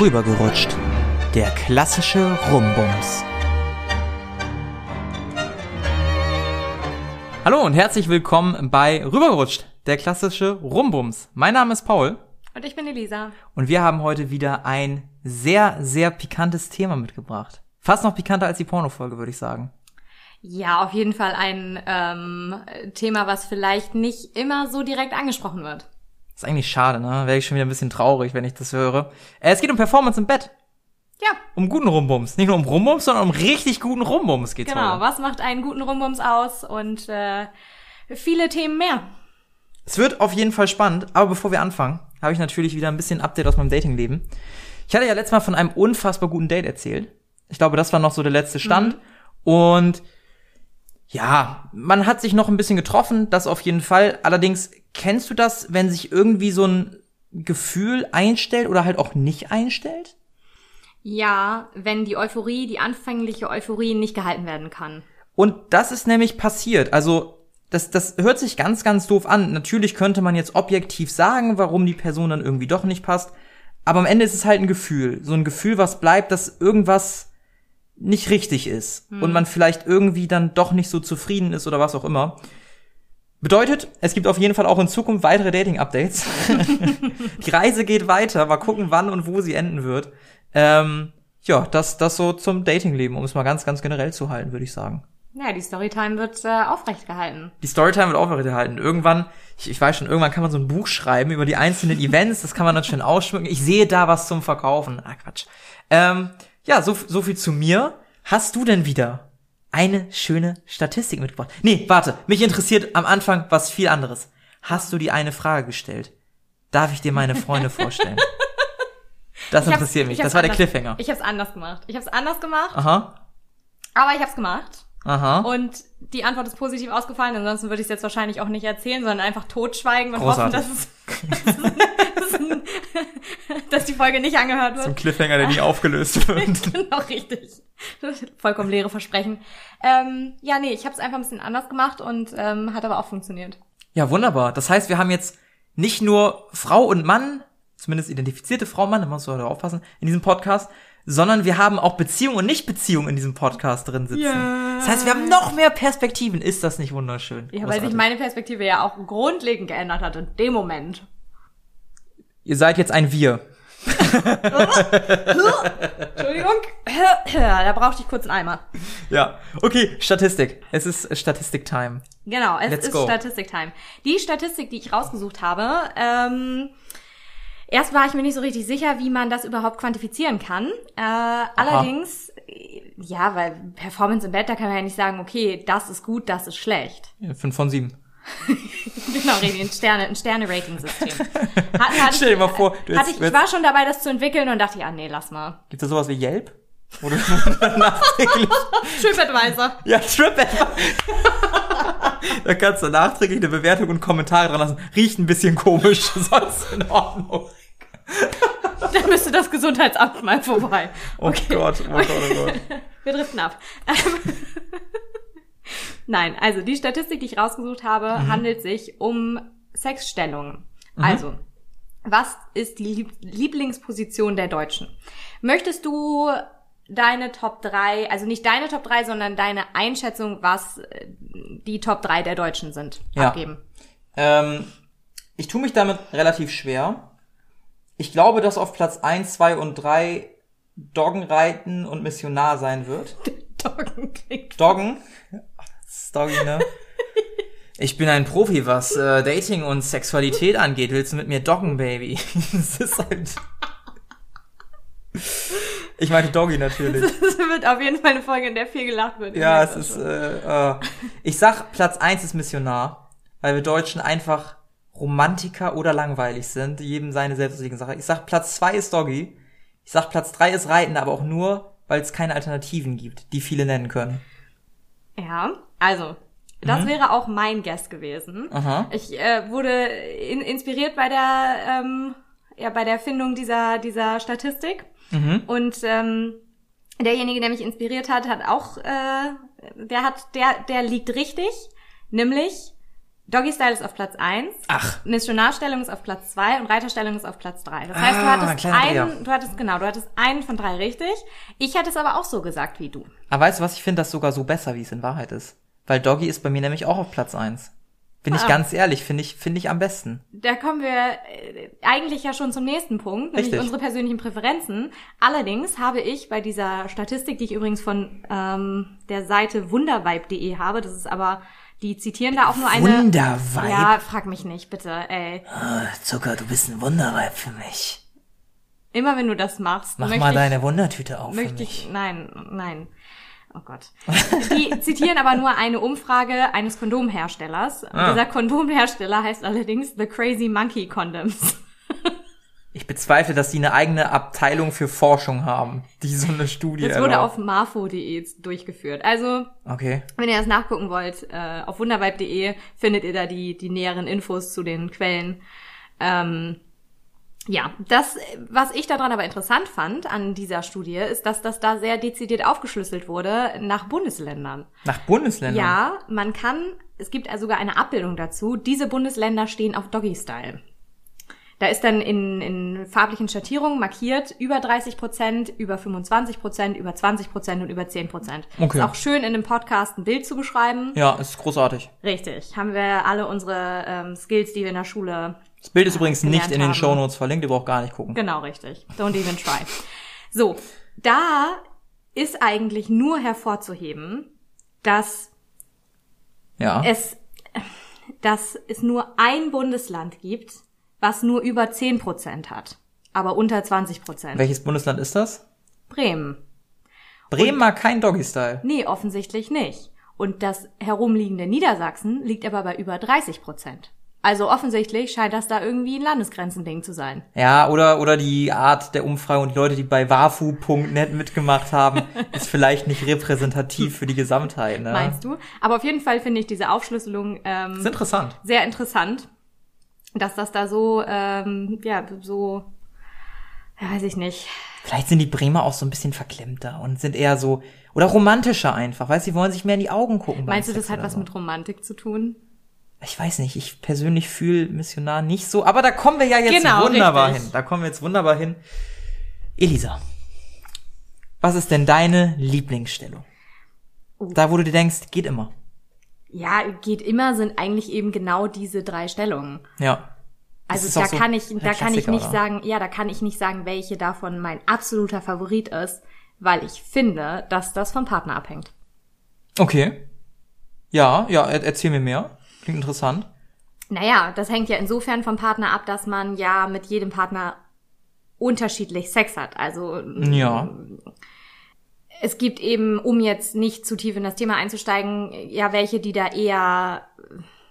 Rübergerutscht. Der klassische Rumbums. Hallo und herzlich willkommen bei Rübergerutscht, der klassische Rumbums. Mein Name ist Paul. Und ich bin Elisa. Und wir haben heute wieder ein sehr, sehr pikantes Thema mitgebracht. Fast noch pikanter als die Pornofolge, würde ich sagen. Ja, auf jeden Fall ein ähm, Thema, was vielleicht nicht immer so direkt angesprochen wird. Ist eigentlich schade, ne? Wäre ich schon wieder ein bisschen traurig, wenn ich das höre. Äh, es geht um Performance im Bett. Ja. Um guten Rumbums. Nicht nur um Rumbums, sondern um richtig guten Rumbums geht's Genau, heute. was macht einen guten Rumbums aus und äh, viele Themen mehr. Es wird auf jeden Fall spannend, aber bevor wir anfangen, habe ich natürlich wieder ein bisschen Update aus meinem Datingleben. Ich hatte ja letztes Mal von einem unfassbar guten Date erzählt. Ich glaube, das war noch so der letzte Stand. Und ja, man hat sich noch ein bisschen getroffen, das auf jeden Fall. Allerdings, kennst du das, wenn sich irgendwie so ein Gefühl einstellt oder halt auch nicht einstellt? Ja, wenn die Euphorie, die anfängliche Euphorie nicht gehalten werden kann. Und das ist nämlich passiert. Also, das, das hört sich ganz, ganz doof an. Natürlich könnte man jetzt objektiv sagen, warum die Person dann irgendwie doch nicht passt. Aber am Ende ist es halt ein Gefühl. So ein Gefühl, was bleibt, dass irgendwas nicht richtig ist. Und man vielleicht irgendwie dann doch nicht so zufrieden ist oder was auch immer. Bedeutet, es gibt auf jeden Fall auch in Zukunft weitere Dating-Updates. die Reise geht weiter. Mal gucken, wann und wo sie enden wird. Ähm, ja, das, das so zum Datingleben, um es mal ganz, ganz generell zu halten, würde ich sagen. Ja, die Storytime wird äh, aufrecht gehalten. Die Storytime wird aufrechterhalten. Irgendwann, ich, ich weiß schon, irgendwann kann man so ein Buch schreiben über die einzelnen Events, das kann man dann schön ausschmücken. Ich sehe da was zum Verkaufen. Ah, Quatsch. Ähm, ja, so, so viel zu mir. Hast du denn wieder eine schöne Statistik mitgebracht? Nee, warte, mich interessiert am Anfang was viel anderes. Hast du die eine Frage gestellt? Darf ich dir meine Freunde vorstellen? Das Ich interessiert mich. Das war der anders- Cliffhanger. Ich hab's anders gemacht. Ich hab's anders gemacht, Aha, aber ich hab's gemacht. aha. Und die Antwort ist positiv ausgefallen, ansonsten würde ich es jetzt wahrscheinlich auch nicht erzählen, sondern einfach totschweigen und Großartig. hoffen, dass, es, dass, es, dass die Folge nicht angehört wird. Zum Cliffhanger, der nie aufgelöst wird. genau, richtig. Vollkommen leere Versprechen. Ähm, ja, nee, ich habe es einfach ein bisschen anders gemacht und ähm, hat aber auch funktioniert. Ja, wunderbar. Das heißt, wir haben jetzt nicht nur Frau und Mann, zumindest identifizierte Frau und Mann, da musst du halt aufpassen, in diesem Podcast, sondern wir haben auch Beziehung und Nicht-Beziehung in diesem Podcast drin sitzen. Ja. Das heißt, wir haben noch mehr Perspektiven. Ist das nicht wunderschön? Ja, weil sich meine Perspektive ja auch grundlegend geändert hat in dem Moment. Ihr seid jetzt ein Wir. Entschuldigung. da brauchte ich kurz einen Eimer. Ja. Okay, Statistik. Es ist Statistik-Time. Genau, es Let's ist. Statistik-Time. Die Statistik, die ich rausgesucht habe, ähm, erst war ich mir nicht so richtig sicher, wie man das überhaupt quantifizieren kann. Äh, allerdings, ja, weil Performance im Bett, da kann man ja nicht sagen, okay, das ist gut, das ist schlecht. Ja, Fünf von sieben. Genau, richtig, ein Sterne, ein Sterne-Rating-System. Stell dir mal vor, du hatte ich, ich war schon dabei, das zu entwickeln und dachte, ja, nee, lass mal. Gibt es sowas wie Yelp? Nachträglich TripAdvisor. Ja, TripAdvisor. da kannst du nachträglich eine Bewertung und Kommentare dran lassen. Riecht ein bisschen komisch, sonst in Ordnung. Da müsste das Gesundheitsamt mal vorbei. Oh Gott, oh Gott, oh Gott. Wir driften ab. Nein, also die Statistik, die ich rausgesucht habe, Mhm. handelt sich um Sexstellungen. Also, was ist die Lieb Lieblingsposition der Deutschen? Möchtest du deine Top 3, also nicht deine Top 3, sondern deine Einschätzung, was äh, die Top 3 der Deutschen sind, Ja. abgeben? Ähm, ich tue mich damit relativ schwer. Ich glaube, dass auf Platz 1, 2 und 3 Doggenreiten und Missionar sein wird. Doggen Doggen? Doggy, ne? Ich bin ein Profi, was äh, Dating und Sexualität angeht. Willst du mit mir doggen, Baby? Das ist halt... Ich meinte Doggy natürlich. Das wird auf jeden Fall eine Folge, in der viel gelacht wird. Ja, es ist, äh, äh, ich sag, Platz eins ist Missionar, weil wir Deutschen einfach Romantiker oder langweilig sind, jedem seine selbstständige Sache. Ich sag, Platz zwei ist Doggy. Ich sag, Platz drei ist Reiten, aber auch nur, weil es keine Alternativen gibt, die viele nennen können. Ja, also, das wäre auch mein Guest gewesen. Mhm. Aha. Ich äh, wurde in, inspiriert bei der, ähm, ja, bei der Findung dieser, dieser Statistik. Mhm. Und ähm, derjenige, der mich inspiriert hat, hat auch, äh, der hat, der, der liegt richtig, nämlich Doggy Style ist auf Platz 1. Ach. Missionarstellung ist auf Platz 2 und Reiterstellung ist auf Platz 3. Das heißt, du Ah, hattest kleiner Dreher. einen, du hattest, genau, du hattest einen von drei richtig. Ich hätte es aber auch so gesagt wie du. Aber weißt du was, ich finde das sogar so besser, wie es in Wahrheit ist. Weil Doggy ist bei mir nämlich auch auf Platz eins. Bin ich Ah. ganz ehrlich, finde ich, finde ich am besten. Da kommen wir äh, eigentlich ja schon zum nächsten Punkt, nämlich Richtig. unsere persönlichen Präferenzen. Allerdings habe ich bei dieser Statistik, die ich übrigens von ähm, der Seite wundervibe.de habe, das ist aber, die zitieren da auch nur eine. Wundervibe? Ja, frag mich nicht, bitte, ey. Zucker, du bist ein Wunderweib für mich. Immer wenn du das machst, Mach mal ich, deine Wundertüte auf für möchte mich. ich, nein, nein. Oh Gott. Die zitieren aber nur eine Umfrage eines Kondomherstellers. Ah. Dieser Kondomhersteller heißt allerdings The Crazy Monkey Condoms. Ich bezweifle, dass die eine eigene Abteilung für Forschung haben, die so eine Studie Das wurde erlaubt. auf marfo.de durchgeführt. Also, Okay. wenn ihr das nachgucken wollt, äh, auf wundervibe.de findet ihr da die, die näheren Infos zu den Quellen. Ähm, ja, das, was ich daran aber interessant fand an dieser Studie, ist, dass das da sehr dezidiert aufgeschlüsselt wurde nach Bundesländern. Nach Bundesländern? Ja, man kann, es gibt sogar eine Abbildung dazu, diese Bundesländer stehen auf Doggy-Style. Da ist dann in, in farblichen Schattierungen markiert über 30 Prozent, über 25 Prozent, über 20 Prozent und über 10 Prozent. Okay. Ist auch schön in einem Podcast ein Bild zu beschreiben. Ja, ist großartig. Richtig. Haben wir alle unsere ähm, Skills, die wir in der Schule Das Bild ist übrigens nicht in den haben. Shownotes verlinkt, ihr braucht gar nicht gucken. Genau, richtig. Don't even try. So, da ist eigentlich nur hervorzuheben, dass Ja. es, dass es nur ein Bundesland gibt, was nur über 10 Prozent hat, aber unter 20 Prozent. Welches Bundesland ist das? Bremen. Bremen mag kein Doggy-Style. Nee, offensichtlich nicht. Und das herumliegende Niedersachsen liegt aber bei über 30 Prozent. Also offensichtlich scheint das da irgendwie ein Landesgrenzending zu sein. Ja, oder, oder die Art der Umfrage und die Leute, die bei wafu.net mitgemacht haben, ist vielleicht nicht repräsentativ für die Gesamtheit. Ne? Meinst du? Aber auf jeden Fall finde ich diese Aufschlüsselung ähm, ist interessant. sehr interessant, dass das da so, ähm, ja, so, ja, weiß ich nicht. Vielleicht sind die Bremer auch so ein bisschen verklemmter und sind eher so, oder romantischer einfach, weißt du, sie wollen sich mehr in die Augen gucken. Meinst du, das hat was so. mit Romantik zu tun? Ich weiß nicht, ich persönlich fühle Missionar nicht so, aber da kommen wir ja jetzt Genau, wunderbar richtig. hin. Da kommen wir jetzt wunderbar hin. Elisa, was ist denn deine Lieblingsstellung? Oh. Da, wo du dir denkst, geht immer. Ja, geht immer sind eigentlich eben genau diese drei Stellungen. Ja. Das Also da so kann ich, da kann ich nicht oder? sagen, ja, da kann ich nicht sagen, welche davon mein absoluter Favorit ist, weil ich finde, dass das vom Partner abhängt. Okay. Ja, ja, er, erzähl mir mehr. Klingt interessant. Naja, das hängt ja insofern vom Partner ab, dass man ja mit jedem Partner unterschiedlich Sex hat. Also Ja. Es gibt eben, um jetzt nicht zu tief in das Thema einzusteigen, ja welche, die da eher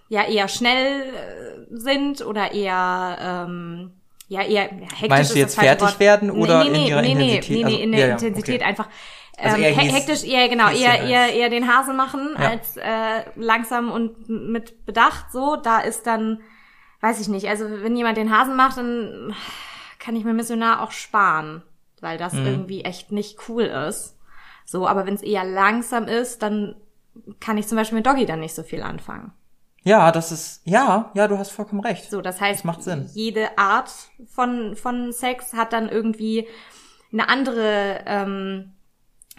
ja eher schnell äh, sind oder eher ähm, ja eher hektisch Meinst du jetzt fertig Wort. werden oder nee, in nee, ihrer nee, Intensität? Nee, nee, Also, in der ja, Intensität okay. einfach Also ähm, eher he- Häs- hektisch, eher genau, eher eher eher den Hasen machen Ja. als äh, langsam und mit Bedacht. So, da ist dann, weiß ich nicht. Also wenn jemand den Hasen macht, dann kann ich mir Missionar auch sparen, weil das Mhm. irgendwie echt nicht cool ist. So, aber wenn es eher langsam ist, dann kann ich zum Beispiel mit Doggy dann nicht so viel anfangen. Ja, das ist, ja, ja, du hast vollkommen recht. So, das heißt, Das macht Sinn. jede Art von, von Sex hat dann irgendwie eine andere, ähm,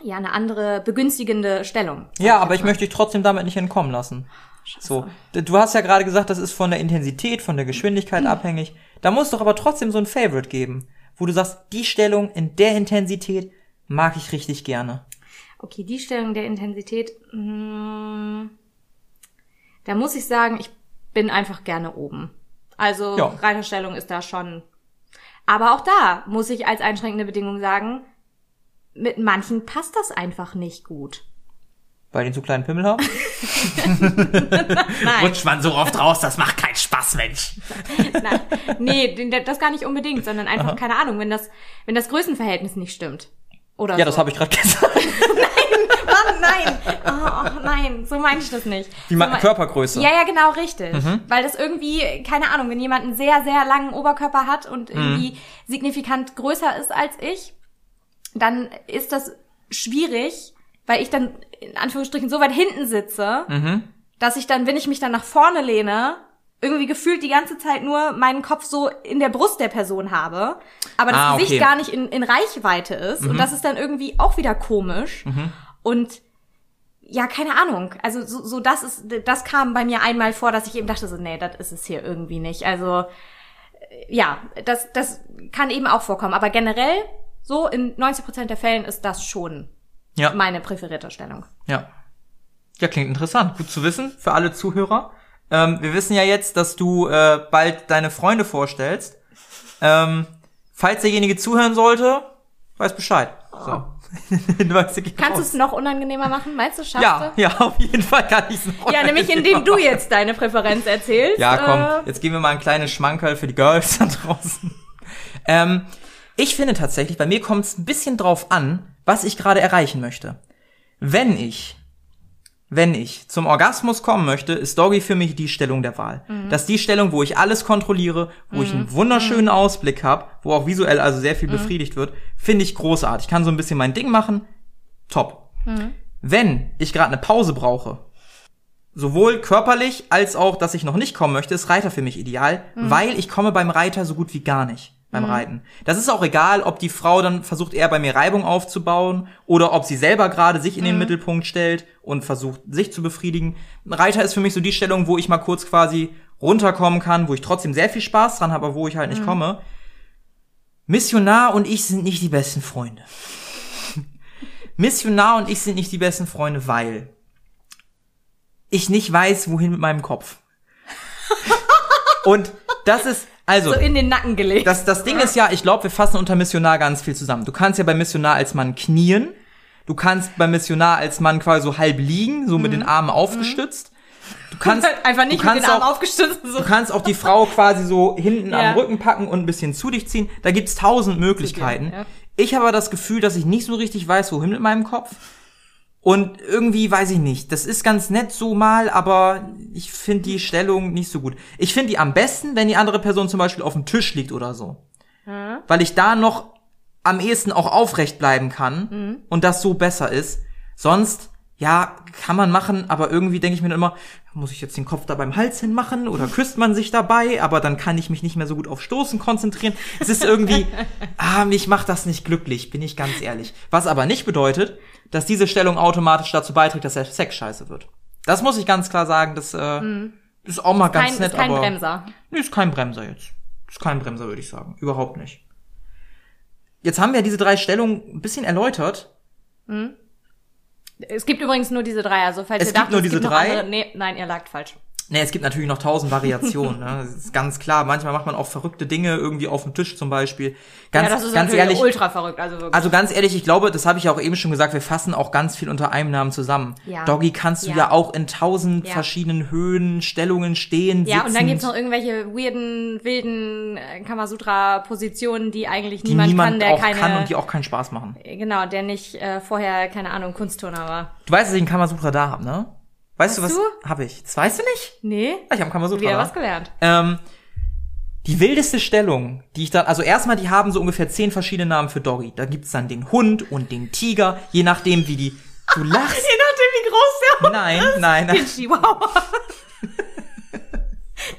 ja, eine andere begünstigende Stellung. Ja, aber ich mal. möchte dich trotzdem damit nicht entkommen lassen. So, d- du hast ja gerade gesagt, das ist von der Intensität, von der Geschwindigkeit abhängig. Da muss doch aber trotzdem so ein Favorite geben, wo du sagst, die Stellung in der Intensität mag ich richtig gerne. Okay, die Stellung der Intensität, mh, da muss ich sagen, ich bin einfach gerne oben. Also Ja. Reiterstellung ist da schon. Aber auch da muss ich als einschränkende Bedingung sagen, mit manchen passt das einfach nicht gut. Weil die zu kleinen Pimmel haben? Nein. Rutscht man so oft raus, das macht keinen Spaß, Mensch. Nein, nee, das gar nicht unbedingt, sondern einfach, keine Ahnung, wenn das, wenn das Größenverhältnis nicht stimmt. Oder Ja, so. das habe ich gerade gesagt. Nein. Oh, oh, nein, so meine ich das nicht. Die so Körpergröße. Mhm. Ja, ja, genau, richtig. Weil das irgendwie, keine Ahnung, wenn jemand einen sehr, sehr langen Oberkörper hat und Mhm. irgendwie signifikant größer ist als ich, dann ist das schwierig, weil ich dann in Anführungsstrichen so weit hinten sitze, Mhm. dass ich dann, wenn ich mich dann nach vorne lehne, irgendwie gefühlt die ganze Zeit nur meinen Kopf so in der Brust der Person habe, aber das Ah, Gesicht okay. gar nicht in, in Reichweite ist. Und das ist dann irgendwie auch wieder komisch. Und ja, keine Ahnung. Also so, so das ist, das kam bei mir einmal vor, dass ich eben dachte so, nee, das ist es hier irgendwie nicht. Also äh, ja, das, das kann eben auch vorkommen. Aber generell, so in 90 Prozent der Fällen ist das schon Ja. meine präferierte Stellung. Ja. Ja, klingt interessant. Gut zu wissen für alle Zuhörer. Ähm, wir wissen ja jetzt, dass du äh, bald deine Freunde vorstellst. Ähm, falls derjenige zuhören sollte, weiß Bescheid. So. Du weißt, ich Kannst du es noch unangenehmer machen? Meinst du, schaffst Ja, ja, auf jeden Fall kann ich es noch. du? Ja, nämlich indem du jetzt deine Präferenz erzählst. Ja, komm, Äh, jetzt geben wir mal ein kleines Schmankerl für die Girls da draußen. ähm, ich finde tatsächlich, bei mir kommt es ein bisschen drauf an, was ich gerade erreichen möchte. Wenn ich, wenn ich zum Orgasmus kommen möchte, ist Doggy für mich die Stellung der Wahl. Das ist die Stellung, wo ich alles kontrolliere, wo ich einen wunderschönen Ausblick habe, wo auch visuell also sehr viel befriedigt wird, finde ich großartig. Kann so ein bisschen mein Ding machen, top. Wenn ich gerade eine Pause brauche, sowohl körperlich als auch, dass ich noch nicht kommen möchte, ist Reiter für mich ideal, weil ich komme beim Reiter so gut wie gar nicht beim Reiten. Das ist auch egal, ob die Frau dann versucht eher bei mir Reibung aufzubauen oder ob sie selber gerade sich in den Mittelpunkt stellt und versucht sich zu befriedigen. Ein Reiter ist für mich so die Stellung, wo ich mal kurz quasi runterkommen kann, wo ich trotzdem sehr viel Spaß dran habe, aber wo ich halt nicht komme. Missionar und ich sind nicht die besten Freunde. Missionar und ich sind nicht die besten Freunde, weil ich nicht weiß, wohin mit meinem Kopf. Und das ist, also, so in den Nacken gelegt. das, das Ding ist ja, ich glaube, wir fassen unter Missionar ganz viel zusammen. Du kannst ja bei Missionar als Mann knien. Du kannst bei Missionar als Mann quasi so halb liegen, so mit den Armen aufgestützt. Du kannst Einfach nicht du mit kannst den Armen auch, aufgestützt. So. Du kannst auch die Frau quasi so hinten Ja. am Rücken packen und ein bisschen zu dich ziehen. Da gibt's tausend Möglichkeiten. ja. Ich habe aber das Gefühl, dass ich nicht so richtig weiß, wohin mit meinem Kopf. Und irgendwie weiß ich nicht. Das ist ganz nett so mal, aber ich finde die Stellung nicht so gut. Ich finde die am besten, wenn die andere Person zum Beispiel auf dem Tisch liegt oder so. Weil ich da noch am ehesten auch aufrecht bleiben kann und das so besser ist. Sonst, ja, kann man machen, aber irgendwie denke ich mir dann immer, muss ich jetzt den Kopf da beim Hals hinmachen oder küsst man sich dabei, aber dann kann ich mich nicht mehr so gut auf Stoßen konzentrieren. Es ist irgendwie, ah, mich macht das nicht glücklich, bin ich ganz ehrlich. Was aber nicht bedeutet, dass diese Stellung automatisch dazu beiträgt, dass der Sex scheiße wird. Das muss ich ganz klar sagen, das äh, ist auch mal ganz kein, nett, ist kein aber Bremser. Nee, ist kein Bremser jetzt. Ist kein Bremser, würde ich sagen. Überhaupt nicht. Jetzt haben wir diese drei Stellungen ein bisschen erläutert. Es gibt übrigens nur diese drei, also falls Es ihr gibt dachtet, nur es diese gibt noch drei? andere, nee, nein, ihr lagt falsch. Nee, es gibt natürlich noch tausend Variationen. ne? Das ist ganz klar. Manchmal macht man auch verrückte Dinge irgendwie auf dem Tisch zum Beispiel. Ganz, ja, das ist ganz ehrlich. ultra verrückt, also wirklich. Also ganz ehrlich, ich glaube, das habe ich ja auch eben schon gesagt, wir fassen auch ganz viel unter einem Namen zusammen. Ja. Doggy kannst du Ja. ja, auch in tausend Ja. verschiedenen Höhen, Stellungen stehen, ja, und dann sitzend, gibt's noch irgendwelche weirden, wilden äh, Kamasutra-Positionen, die eigentlich die niemand, niemand kann, der auch keine, kann und die auch keinen Spaß machen. genau, der nicht äh, vorher, keine Ahnung, Kunstturner war. Du weißt, dass ich einen Kamasutra da habe, ne? Weißt du Hast was? Hab ich. Das weißt du nicht? Nee, Ja, Ich habe Kamasutra wieder was gelernt. Ähm, die wildeste Stellung, die ich dann, also erstmal, die haben so ungefähr zehn verschiedene Namen für Doggy. Da gibt's dann den Hund und den Tiger, je nachdem, wie die. Du lachst. Je nachdem, wie groß der Hund Nein, nein, Den nein. Chihuahua.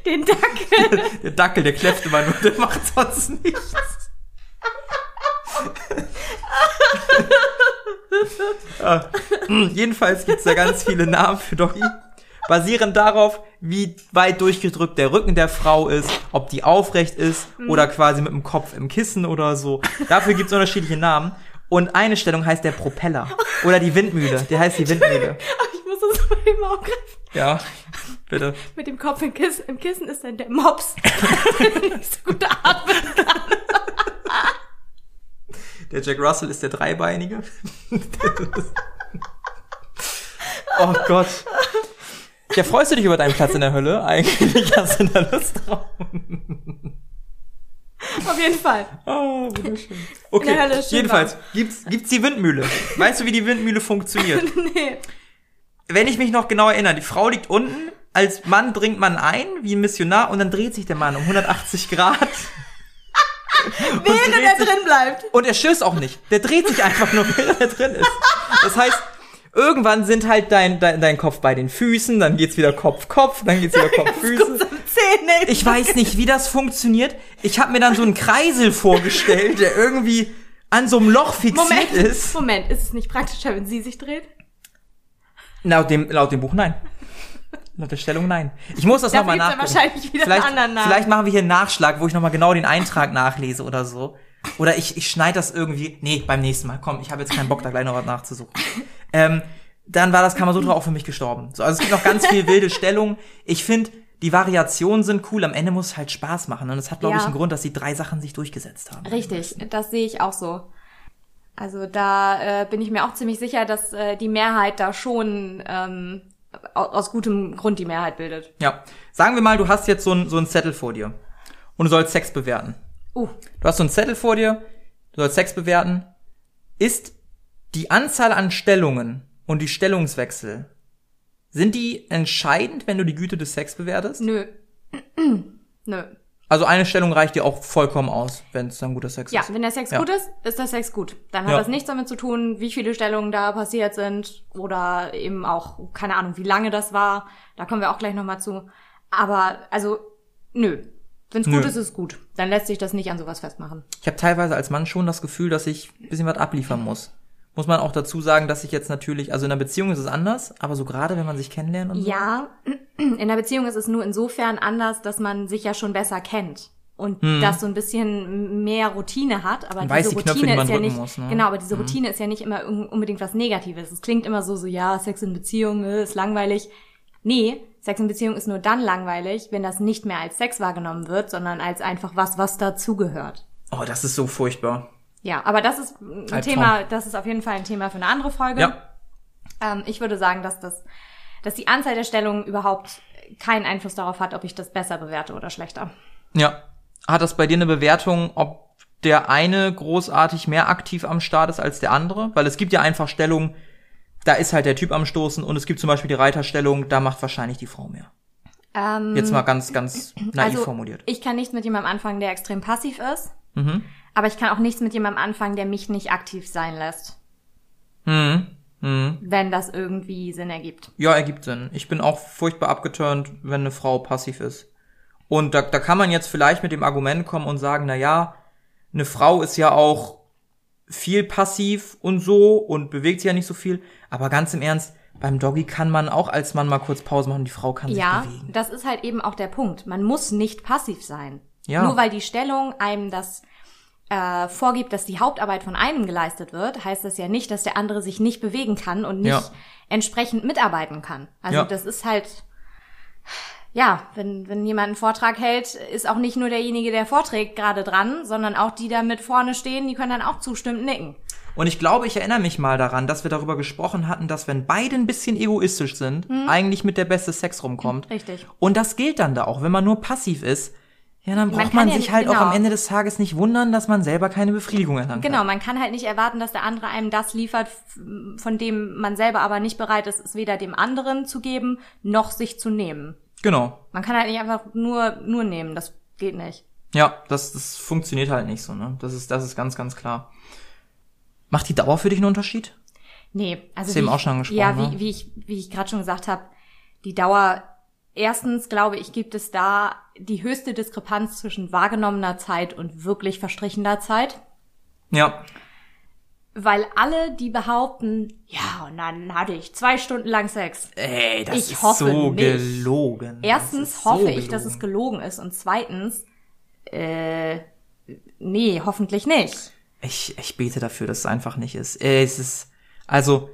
Den Dackel. Der Dackel, der kläfft immer nur, der macht sonst nichts. Ah, mh, jedenfalls gibt's da ganz viele Namen für Doggy. Basierend darauf, wie weit durchgedrückt der Rücken der Frau ist, ob die aufrecht ist oder quasi mit dem Kopf im Kissen oder so. Dafür gibt's unterschiedliche Namen. Und eine Stellung heißt der Propeller. Oder die Windmühle. Der heißt die Windmühle. Ich muss das mal eben aufgreifen. Ja, bitte. Mit dem Kopf im Kissen, im Kissen ist dann der Mops. nicht so gut atmen kann. Der Jack Russell ist der Dreibeinige. oh Gott. Ja, freust du dich über deinen Platz in der Hölle? Eigentlich hast du da Lust drauf. Auf jeden Fall. Oh, wunderschön. Okay, In der Hölle ist schön jedenfalls gibt's, gibt's die Windmühle. Weißt du, wie die Windmühle funktioniert? Nee. Wenn ich mich noch genau erinnere, die Frau liegt unten, als Mann dringt man ein, wie ein Missionar, und dann dreht sich der Mann um 180 Grad. Und Während er sich- drin bleibt. Und er stößt auch nicht. Der dreht sich einfach nur, während er drin ist. Das heißt, Irgendwann sind halt dein, dein, dein Kopf bei den Füßen, dann geht's wieder Kopf, Kopf, dann geht's wieder Kopf, Füße. Ich weiß nicht, wie das funktioniert. Ich habe mir dann so einen Kreisel vorgestellt, der irgendwie an so einem Loch fixiert Moment, ist. Moment, ist es nicht praktischer, wenn sie sich dreht? Laut dem, laut dem Buch nein. Laut der Stellung nein. Ich muss das nochmal nachgucken. wahrscheinlich wieder vielleicht, einen anderen Namen. vielleicht machen wir hier einen Nachschlag, wo ich nochmal genau den Eintrag nachlese oder so. Oder ich, ich schneide das irgendwie. Nee, beim nächsten Mal. Komm, ich habe jetzt keinen Bock, da gleich noch was nachzusuchen. Ähm, dann war das Kamasutra auch für mich gestorben. So, also es gibt noch ganz viel wilde Stellungen. Ich finde, die Variationen sind cool. Am Ende muss es halt Spaß machen. Und es hat, glaube Ja. ich, einen Grund, dass die drei Sachen sich durchgesetzt haben. Richtig, das sehe ich auch so. Also da äh, bin ich mir auch ziemlich sicher, dass äh, die Mehrheit da schon ähm, aus gutem Grund die Mehrheit bildet. Ja. Sagen wir mal, du hast jetzt so einen so einen Zettel vor dir. Und du sollst Sex bewerten. Uh, Du hast so einen Zettel vor dir, du sollst Sex bewerten. Ist die Anzahl an Stellungen und die Stellungswechsel, sind die entscheidend, wenn du die Güte des Sex bewertest? nö. nö. Also eine Stellung reicht dir auch vollkommen aus, wenn es dann guter Sex Ja, ist. wenn der Sex Ja. gut ist, ist der Sex gut. Dann hat Ja. das nichts damit zu tun, wie viele Stellungen da passiert sind oder eben auch, keine Ahnung, wie lange das war. Da kommen wir auch gleich nochmal zu. Aber, also, nö. Wenn's Nö. gut ist, ist es gut. Dann lässt sich das nicht an sowas festmachen. Ich habe teilweise als Mann schon das Gefühl, dass ich ein bisschen was abliefern muss. Muss man auch dazu sagen, dass ich jetzt natürlich, also in einer Beziehung ist es anders, aber so gerade, wenn man sich kennenlernt und so. Ja, in der Beziehung ist es nur insofern anders, dass man sich ja schon besser kennt und das so ein bisschen mehr Routine hat. Aber weiß diese die Knöpfe, Routine die ist ja nicht, muss, ne? genau, aber diese Routine ist ja nicht immer un- unbedingt was Negatives. Es klingt immer so, so ja, Sex in Beziehung äh, ist langweilig. Nee, Sex in Beziehung ist nur dann langweilig, wenn das nicht mehr als Sex wahrgenommen wird, sondern als einfach was, was dazugehört. Oh, das ist so furchtbar. Ja, aber das ist ein Albtraum. Thema, das ist auf jeden Fall ein Thema für eine andere Folge. Ja. Ähm, ich würde sagen, dass das, dass die Anzahl der Stellungen überhaupt keinen Einfluss darauf hat, ob ich das besser bewerte oder schlechter. Ja. Hat das bei dir eine Bewertung, ob der eine großartig mehr aktiv am Start ist als der andere? Weil es gibt ja einfach Stellungen, da ist halt der Typ am Stoßen und es gibt zum Beispiel die Reiterstellung, da macht wahrscheinlich die Frau mehr. Ähm, Jetzt mal ganz, ganz naiv also, formuliert. Ich kann nichts mit jemandem anfangen, der extrem passiv ist, Mhm. Aber ich kann auch nichts mit jemandem anfangen, der mich nicht aktiv sein lässt, Mhm. Mhm. wenn das irgendwie Sinn ergibt. Ja, ergibt Sinn. Ich bin auch furchtbar abgeturnt, wenn eine Frau passiv ist. Und da, da kann man jetzt vielleicht mit dem Argument kommen und sagen, na ja, eine Frau ist ja auch viel passiv und so und bewegt sich ja nicht so viel. Aber ganz im Ernst, beim Doggy kann man auch als Mann mal kurz Pause machen, die Frau kann Ja, sich bewegen. das ist halt eben auch der Punkt. Man muss nicht passiv sein. Ja. Nur weil die Stellung einem das äh, vorgibt, dass die Hauptarbeit von einem geleistet wird, heißt das ja nicht, dass der andere sich nicht bewegen kann und nicht Ja. entsprechend mitarbeiten kann. Also Ja. das ist halt, ja, wenn, wenn jemand einen Vortrag hält, ist auch nicht nur derjenige, der vorträgt, gerade dran, sondern auch die da mit vorne stehen, die können dann auch zustimmend nicken. Und ich glaube, ich erinnere mich mal daran, dass wir darüber gesprochen hatten, dass wenn beide ein bisschen egoistisch sind, eigentlich mit der beste Sex rumkommt. Richtig. Und das gilt dann da auch. Wenn man nur passiv ist, ja, dann Man braucht man, ja sich nicht- halt auch genau. am Ende des Tages nicht wundern, dass man selber keine Befriedigung erlangt Genau, hat. man kann halt nicht erwarten, dass der andere einem das liefert, von dem man selber aber nicht bereit ist, es weder dem anderen zu geben, noch sich zu nehmen. Genau. Man kann halt nicht einfach nur, nur nehmen, das geht nicht. Ja, das, das funktioniert halt nicht so, ne? Das ist, das ist ganz, ganz klar. Macht die Dauer für dich einen Unterschied? Nee, also du wie eben auch schon angesprochen, Ja, ne? wie, wie ich, wie ich gerade schon gesagt habe, die Dauer, erstens glaube ich, gibt es da die höchste Diskrepanz zwischen wahrgenommener Zeit und wirklich verstrichener Zeit. Ja. Weil alle, die behaupten, ja, und dann hatte ich zwei Stunden lang Sex. Ey, das Ich ist hoffe so nicht. gelogen. Erstens ist so hoffe ich, dass es gelogen. ist und zweitens, äh, nee, hoffentlich nicht. Ich, ich bete dafür, dass es einfach nicht ist. Ey, es ist, also,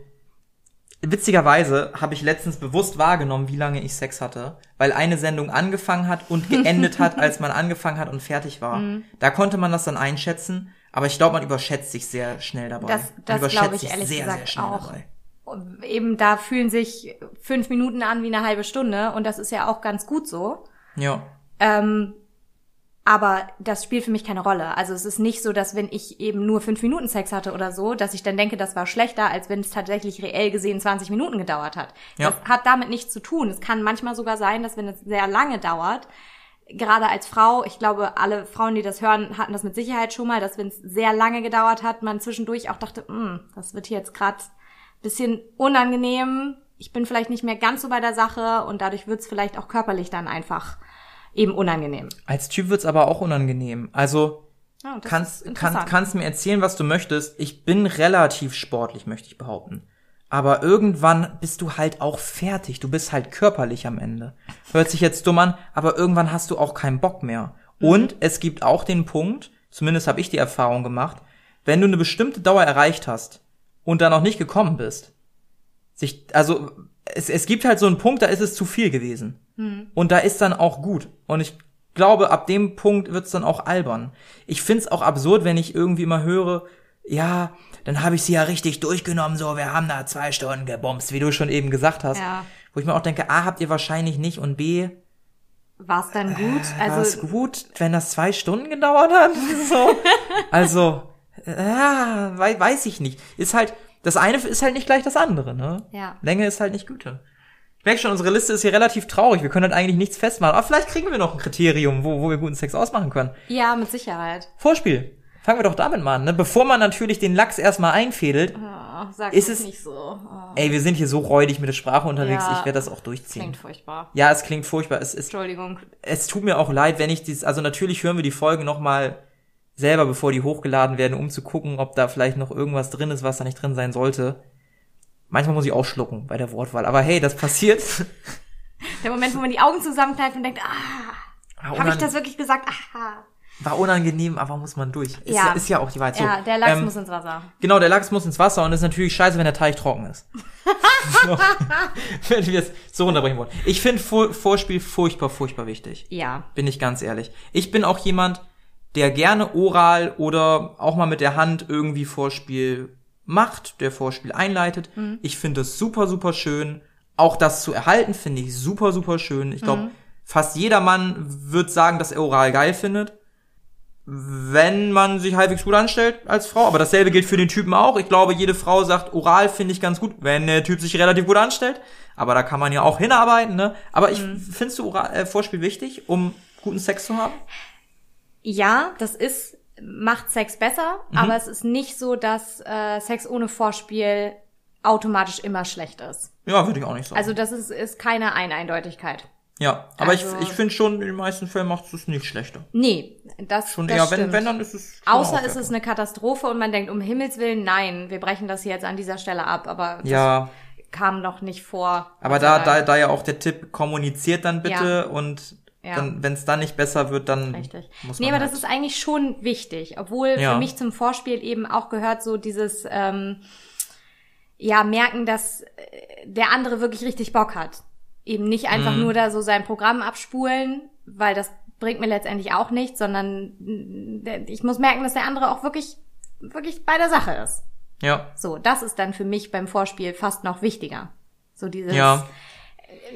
witzigerweise habe ich letztens bewusst wahrgenommen, wie lange ich Sex hatte, weil eine Sendung angefangen hat und geendet hat, als man angefangen hat und fertig war. Mhm. Da konnte man das dann einschätzen, aber ich glaube, man überschätzt sich sehr schnell dabei. Das- das überschätzt glaube ich sich ehrlich sehr, gesagt sehr schnell auch. Dabei. Eben da fühlen sich fünf Minuten an wie eine halbe Stunde und das ist ja auch ganz gut so. Ja. Ähm, aber das spielt für mich keine Rolle. Also es ist nicht so, dass wenn ich eben nur fünf Minuten Sex hatte oder so, dass ich dann denke, das war schlechter, als wenn es tatsächlich reell gesehen 20 Minuten gedauert hat. Ja. Das hat damit nichts zu tun. Es kann manchmal sogar sein, dass wenn es sehr lange dauert, gerade als Frau, ich glaube, alle Frauen, die das hören, hatten das mit Sicherheit schon mal, dass wenn es sehr lange gedauert hat, man zwischendurch auch dachte, "Hm, das wird hier jetzt gerade bisschen unangenehm. Ich bin vielleicht nicht mehr ganz so bei der Sache und dadurch wird's vielleicht auch körperlich dann einfach eben unangenehm. Als Typ wird's aber auch unangenehm. Also ist kannst, kann, interessant. kannst mir erzählen, was du möchtest. Ich bin relativ sportlich, möchte ich behaupten. Aber irgendwann bist du halt auch fertig. Du bist halt körperlich am Ende. Hört sich jetzt dumm an, aber irgendwann hast du auch keinen Bock mehr. Mhm. Und es gibt auch den Punkt, zumindest habe ich die Erfahrung gemacht, wenn du eine bestimmte Dauer erreicht hast und dann noch nicht gekommen bist, sich, also es, es gibt halt so einen Punkt, da ist es zu viel gewesen. Und da ist dann auch gut. Und ich glaube, ab dem Punkt wird's dann auch albern. Ich find's auch absurd, wenn ich irgendwie mal höre, ja, dann habe ich sie ja richtig durchgenommen, so, wir haben da zwei Stunden gebomst, wie du schon eben gesagt hast. Ja. Wo ich mir auch denke, A, habt ihr wahrscheinlich nicht und B, War's dann gut? war es Also gut, wenn das zwei Stunden gedauert hat? So. Also, ja, wei weiß ich nicht. Ist halt, das eine ist halt nicht gleich das andere, ne? Ja. Länge ist halt nicht Güte. Ich merke schon, unsere Liste ist hier relativ traurig. Wir können halt eigentlich nichts festmachen. Aber vielleicht kriegen wir noch ein Kriterium, wo, wo wir guten Sex ausmachen können. ja, mit Sicherheit. Vorspiel. Fangen wir doch damit mal an, ne? Bevor man natürlich den Lachs erstmal einfädelt. Oh, Ist es es- nicht so. Oh, Ey, wir sind hier so räudig mit der Sprache unterwegs. Ja. Ich werde das auch durchziehen. klingt furchtbar. Ja, es klingt furchtbar. Es ist, Entschuldigung. es tut mir auch leid, wenn ich dies, also natürlich hören wir die Folgen nochmal selber, bevor die hochgeladen werden, um zu gucken, ob da vielleicht noch irgendwas drin ist, was da nicht drin sein sollte. Manchmal muss ich auch schlucken bei der Wortwahl. Aber hey, das passiert. Der Moment, wo man die Augen zusammenkneift und denkt, ah, habe ich das wirklich gesagt? Aha. war unangenehm, aber muss man durch. Ist Ja. ist ja auch die Wahrheit. So, ja, der Lachs ähm, muss ins Wasser. Genau, der Lachs muss ins Wasser und ist natürlich scheiße, wenn der Teich trocken ist. so, wenn wir es so runterbringen wollen. Ich finde Vor Vorspiel furchtbar, furchtbar wichtig. Ja. Bin ich ganz ehrlich. Ich bin auch jemand, der gerne oral oder auch mal mit der Hand irgendwie Vorspiel macht, der Vorspiel einleitet. Ich finde es super, super schön. Auch das zu erhalten finde ich super, super schön. Ich glaube, fast jeder Mann wird sagen, dass er oral geil findet. Wenn man sich halbwegs gut anstellt als Frau. Aber dasselbe gilt für den Typen auch. Ich glaube, jede Frau sagt, oral finde ich ganz gut, wenn der Typ sich relativ gut anstellt. Aber da kann man ja auch hinarbeiten, ne? Aber ich findest du oral, äh, Vorspiel wichtig, um guten Sex zu haben? Ja, das ist, macht Sex besser, Mhm. aber es ist nicht so, dass äh, Sex ohne Vorspiel automatisch immer schlecht ist. Ja, würde ich auch nicht sagen. Also das ist, ist keine Eineindeutigkeit. ja, aber also- ich, ich finde schon, in den meisten Fällen macht es nicht schlechter. Nee, das, Schon das eher, stimmt. wenn, wenn, dann ist es. Außer ist es eine Katastrophe und man denkt, um Himmels Willen, nein, wir brechen das jetzt an dieser Stelle ab, aber Ja, kam noch nicht vor. aber Gott da, da, da ja auch der Tipp, kommuniziert dann bitte und Ja. dann, wenn es dann nicht besser wird, dann Richtig. muss Nee, man aber halt. das ist eigentlich schon wichtig, obwohl Ja. für mich zum Vorspiel eben auch gehört so dieses, ähm, ja, merken, dass äh, der andere wirklich richtig Bock hat. Eben nicht einfach Mhm. nur da so sein Programm abspulen, weil das bringt mir letztendlich auch nichts, sondern mm, ich muss merken, dass der andere auch wirklich, wirklich bei der Sache ist. ja, So, das ist dann für mich beim Vorspiel fast noch wichtiger. So dieses, ja,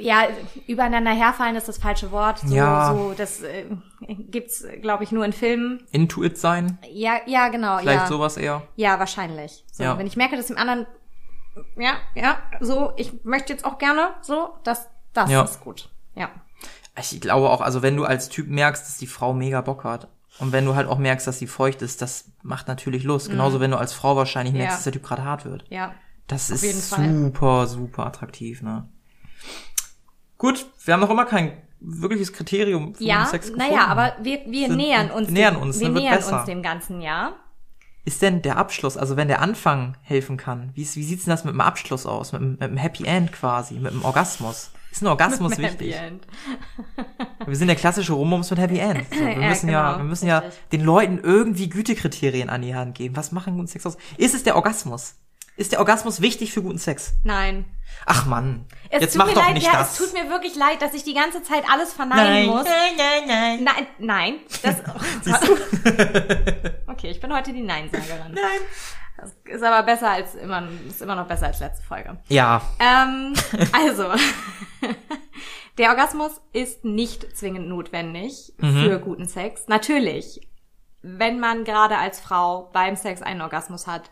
ja, übereinander herfallen ist das falsche Wort. So, Ja. so das äh, gibt's, glaube ich, nur in Filmen. into it sein, Ja, ja, genau. vielleicht ja. sowas eher. ja, wahrscheinlich. So, Ja. wenn ich merke, dass dem anderen, ja, ja, so, ich möchte jetzt auch gerne, so, das, das Ja. ist gut. Ja. Ich glaube auch, also wenn du als Typ merkst, dass die Frau mega Bock hat und wenn du halt auch merkst, dass sie feucht ist, das macht natürlich Lust. Genauso wenn du als Frau wahrscheinlich merkst, Mhm. Ja. dass der Typ gerade hart wird. Ja. Das Auf ist super, super attraktiv, ne? Gut, wir haben noch immer kein wirkliches Kriterium für Ja, Sex gefunden. naja, aber wir, wir Sind- nähern uns, wir nähern dem, uns, wir dann wird nähern besser. uns dem ganzen Jahr. Ist denn der Abschluss, also wenn der Anfang helfen kann, wie, ist- wie sieht's denn das mit dem Abschluss aus? Mit, dem- mit dem Happy End quasi, mit dem Orgasmus? Ist ein Orgasmus wichtig? Wir sind der klassische Rummums mit Happy End. So, wir Ja, müssen ja, genau, wir müssen ja richtig. den Leuten irgendwie Gütekriterien an die Hand geben. Was machen guten Sex aus? Ist es der Orgasmus? Ist der Orgasmus wichtig für guten Sex? Nein. Ach Mann, Es jetzt tut mach mir doch leid, nicht ja, das. es tut mir wirklich leid, dass ich die ganze Zeit alles verneinen muss. nein, nein, nein. Nein, nein. Das, du? okay, ich bin heute die Nein-Sagerin. Nein. Das ist aber besser als immer, ist immer noch besser als letzte Folge. Ja, Ähm, also, der Orgasmus ist nicht zwingend notwendig Mhm. für guten Sex. Natürlich, wenn man gerade als Frau beim Sex einen Orgasmus hat,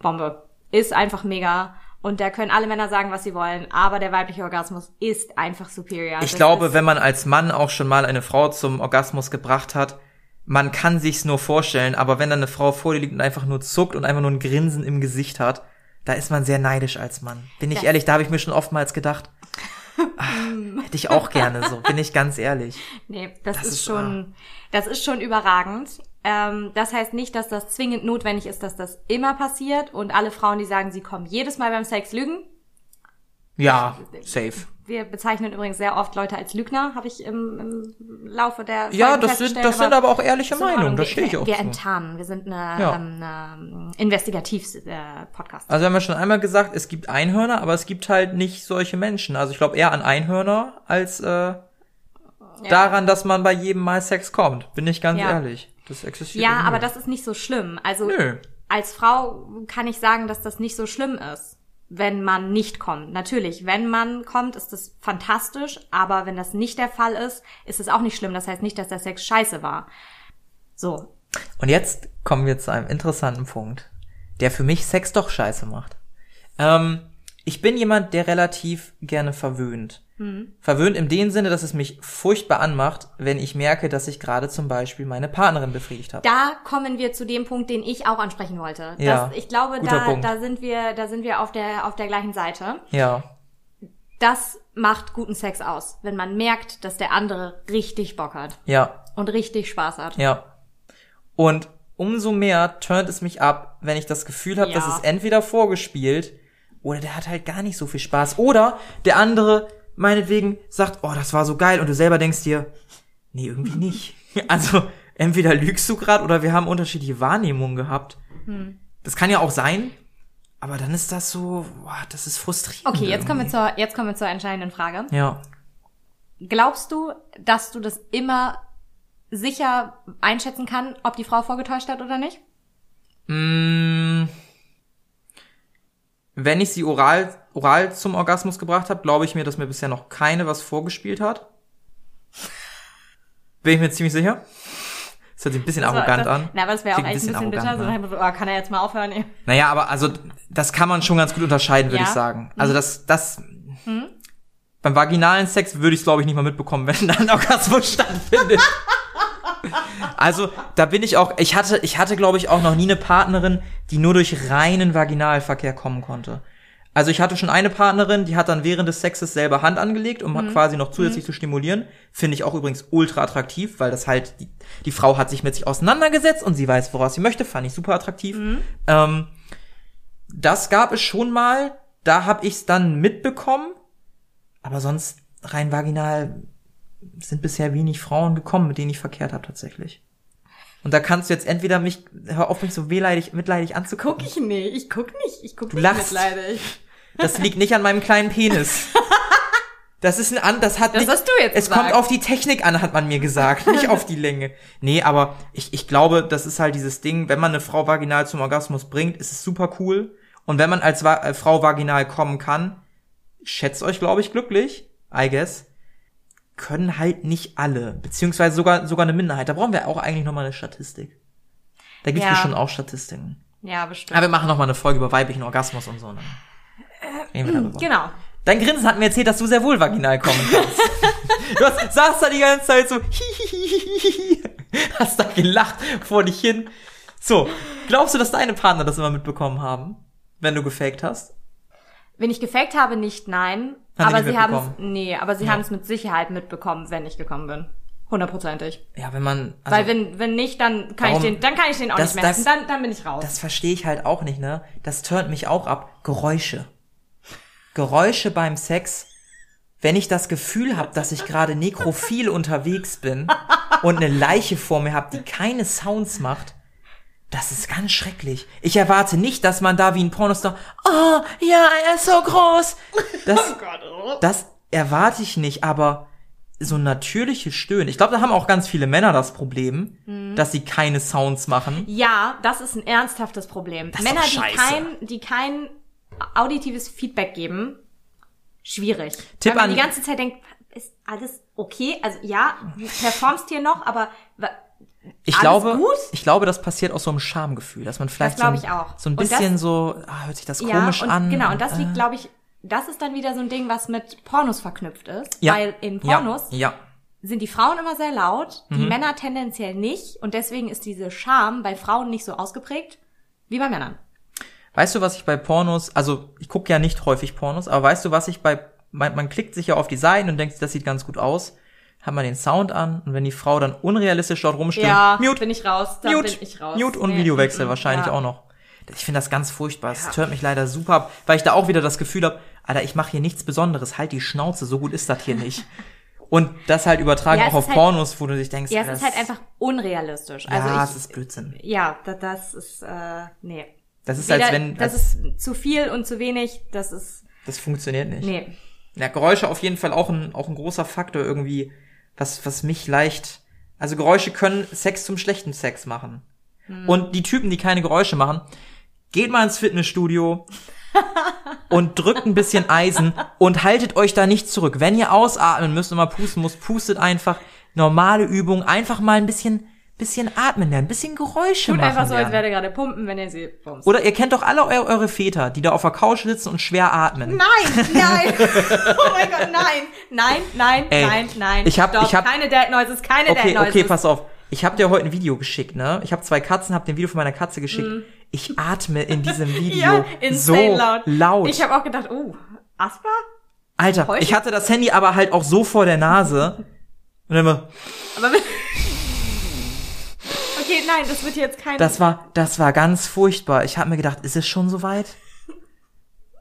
Bombe. Ist einfach mega. Und da können alle Männer sagen, was sie wollen, aber der weibliche Orgasmus ist einfach superior. ich Das glaube, wenn man als Mann auch schon mal eine Frau zum Orgasmus gebracht hat, man kann sich's nur vorstellen, aber wenn dann eine Frau vor dir liegt und einfach nur zuckt und einfach nur ein Grinsen im Gesicht hat, Da ist man sehr neidisch als Mann. Bin ich Das- ehrlich, da habe ich mir schon oftmals gedacht, ah, hätte ich auch gerne so, bin ich ganz ehrlich. Nee, das, Das ist, ist, schon, das ist schon überragend. Ähm, das heißt nicht, dass das zwingend notwendig ist, dass das immer passiert und alle Frauen, die sagen, sie kommen jedes Mal beim Sex lügen. Ja, safe. Wir bezeichnen übrigens sehr oft Leute als Lügner, habe ich im, im Laufe der Ja, Folgen das sind, das sind aber auch ehrliche. Meinungen, da Wir- stehe ich auch Wir zu. enttarnen, wir sind eine, Ja. ähm, eine Investigativ-Podcast. Also wir haben ja schon einmal gesagt, es gibt Einhörner, aber es gibt halt nicht solche Menschen. Also ich glaube eher an Einhörner als äh, daran, dass man bei jedem Mal Sex kommt. Bin ich ganz Ja. ehrlich. Das existiert. Ja, irgendwie. aber das ist nicht so schlimm. Also Nö. als Frau kann ich sagen, dass das nicht so schlimm ist, wenn man nicht kommt. Natürlich, wenn man kommt, ist das fantastisch, aber wenn das nicht der Fall ist, ist es auch nicht schlimm. Das heißt nicht, dass der Sex scheiße war. So. Und jetzt kommen wir zu einem interessanten Punkt, der für mich Sex doch scheiße macht. Ähm, ich bin jemand, der relativ gerne verwöhnt. Verwöhnt in dem Sinne, dass es mich furchtbar anmacht, wenn ich merke, dass ich gerade zum Beispiel meine Partnerin befriedigt habe. Da kommen wir zu dem Punkt, den ich auch ansprechen wollte. Ja, Das, ich glaube, da, Punkt. da sind wir, da sind wir auf der, auf der gleichen Seite. Ja, Das macht guten Sex aus, wenn man merkt, dass der andere richtig Bock hat ja, und richtig Spaß hat. ja. Und umso mehr turnt es mich ab, wenn ich das Gefühl habe, Ja. dass es entweder vorgespielt oder der hat halt gar nicht so viel Spaß. Oder der andere meinetwegen sagt, oh, das war so geil und du selber denkst dir, nee, irgendwie nicht. Also entweder lügst du grad oder wir haben unterschiedliche Wahrnehmungen gehabt. Hm. Das kann ja auch sein, aber dann ist das so, boah, das ist frustrierend. Okay, jetzt kommen wir zur, jetzt kommen wir zur entscheidenden Frage. Ja. Glaubst du, dass du das immer sicher einschätzen kann, ob die Frau vorgetäuscht hat oder nicht? Mm, Wenn ich sie oral, oral zum Orgasmus gebracht habe, glaube ich mir, dass mir bisher noch keine was vorgespielt hat. Bin ich mir ziemlich sicher. Das hört sich ein bisschen arrogant das, an. Na, aber das wäre auch echt ein bisschen bitter. arrogant, So, ne? so, oh, kann er jetzt mal aufhören? ey? Naja, aber also das kann man schon ganz gut unterscheiden, würde Ja. ich sagen. Also das, das beim vaginalen Sex würde ich es glaube ich nicht mal mitbekommen, wenn da ein Orgasmus stattfindet. also da bin ich auch. Ich hatte, ich hatte glaube ich auch noch nie eine Partnerin, die nur durch reinen Vaginalverkehr kommen konnte. Also ich hatte schon eine Partnerin, die hat dann während des Sexes selber Hand angelegt, um quasi noch zusätzlich zu stimulieren. Finde ich auch übrigens ultra attraktiv, weil das halt, die, die Frau hat sich mit sich auseinandergesetzt und sie weiß, woraus sie möchte. Fand ich super attraktiv. Ähm, das gab es schon mal. Da habe ich es dann mitbekommen. Aber sonst rein vaginal sind bisher wenig Frauen gekommen, mit denen ich verkehrt habe tatsächlich. Und da kannst du jetzt entweder mich, hör auf mich so wehleidig, mitleidig anzugucken. Guck ich nicht. Ich guck nicht. Ich guck Du nicht lachst. mitleidig. Das liegt nicht an meinem kleinen Penis. Das ist ein an, das hat Das nicht, hast du jetzt Es gesagt. kommt auf die Technik an, hat man mir gesagt, nicht auf die Länge. Nee, aber ich, ich glaube, das ist halt dieses Ding, wenn man eine Frau vaginal zum Orgasmus bringt, ist es super cool. Und wenn man als Va äh, Frau vaginal kommen kann, schätzt euch, glaube ich, glücklich, I guess, können halt nicht alle, beziehungsweise sogar, sogar eine Minderheit. Da brauchen wir auch eigentlich nochmal eine Statistik. Da gibt es Ja. bestimmt auch Statistiken. Ja, bestimmt. Aber wir machen nochmal eine Folge über weiblichen Orgasmus und so. Ne? Reden wir darüber. Genau. Dein Grinsen hat mir erzählt, dass du sehr wohl vaginal kommen kannst. du hast, saßt da die ganze Zeit so, hihihihi, hast da gelacht vor dich hin. So, glaubst du, dass deine Partner das immer mitbekommen haben, wenn du gefaked hast? Wenn ich gefaked habe, nicht nein. Haben aber nicht sie haben nee, aber sie Ja. haben es mit Sicherheit mitbekommen, wenn ich gekommen bin. Hundertprozentig. Ja, wenn man, also, Weil wenn, wenn nicht, dann kann Warum? ich den, dann kann ich den auch Das- nicht mehr das- essen. Dann, dann bin ich raus. das verstehe ich halt auch nicht, ne? Das turnt mich auch ab. Geräusche. Geräusche beim Sex. Wenn ich das Gefühl habe, dass ich gerade nekrophil unterwegs bin und eine Leiche vor mir habe, die keine Sounds macht, das ist ganz schrecklich. Ich erwarte nicht, dass man da wie ein Pornostar, oh, ja, er ist so groß. Das, das erwarte ich nicht, aber so ein natürliches Stöhnen. Ich glaube, da haben auch ganz viele Männer das Problem, Mhm. dass sie keine Sounds machen. Ja, das ist ein ernsthaftes Problem. ist Männer, die kein, die kein auditives Feedback geben, schwierig. Tipp Weil man an- die ganze Zeit denkt, ist alles okay? Also ja, du performst hier noch, aber Ich Alles glaube, gut? ich glaube, das passiert aus so einem Schamgefühl, dass man vielleicht so glaub ein, so ein Und das- bisschen so, ah, hört sich das ja, komisch und, an. Genau, und das liegt, äh, glaube ich, das ist dann wieder so ein Ding, was mit Pornos verknüpft ist. ja, Weil in Pornos ja, ja, sind die Frauen immer sehr laut, die Mhm. Männer tendenziell nicht. Und deswegen ist diese Scham bei Frauen nicht so ausgeprägt wie bei Männern. Weißt du, was ich bei Pornos, also ich gucke ja nicht häufig Pornos, aber weißt du, was ich bei, man, man klickt sich ja auf die Seiten und denkt, das sieht ganz gut aus, hat man den Sound an und wenn die Frau dann unrealistisch dort rumstimmt, Ja, mute, bin ich raus, da mute, bin ich raus. mute und Nee, Videowechsel mm, mm, wahrscheinlich ja. auch noch. Ich finde das ganz furchtbar. Es Ja. hört mich leider super ab, weil ich da auch wieder das Gefühl habe, Alter, ich mache hier nichts Besonderes, halt die Schnauze, so gut ist das hier nicht. Und das halt übertragen Ja, es auch auf halt- Pornos, wo du dich denkst, Ja, es Alter, ist halt das- einfach unrealistisch. ja, Also es ich, ist Blödsinn. ja, da, das ist, äh, nee. Das ist Weder, als wenn, das als, ist zu viel und zu wenig, das ist, das funktioniert nicht. nee. Ja, Geräusche auf jeden Fall auch ein, auch ein großer Faktor irgendwie, was, was mich leicht, also Geräusche können Sex zum schlechten Sex machen. Hm. Und die Typen, die keine Geräusche machen, geht mal ins Fitnessstudio und drückt ein bisschen Eisen und haltet euch da nicht zurück. Wenn ihr ausatmen müsst und mal pusten muss, pustet einfach. Normale Übung, einfach mal ein bisschen, bisschen atmen lernen, ein bisschen Geräusche Tut machen einfach so, als lernen. wäre gerade pumpen, wenn ihr sie bumst. Oder ihr kennt doch alle eu eure Väter, die da auf der Couch sitzen und schwer atmen. Nein, nein. oh mein Gott, nein. Nein, nein, Ey, nein, nein. ich hab- ich hab- keine Dead Noises, keine Okay, Dead Noises. okay, pass auf. Ich habe dir heute ein Video geschickt, ne? Ich habe zwei Katzen, habe dir ein Video von meiner Katze geschickt. Ich atme in diesem Video. Ja, so laut. laut. Ich habe auch gedacht, oh, Asper? Alter, Heute? ich hatte das Handy aber halt auch so vor der Nase. Und dann immer, Aber Okay, nein, das wird jetzt kein das war, das war ganz furchtbar. Ich habe mir gedacht, ist es schon soweit?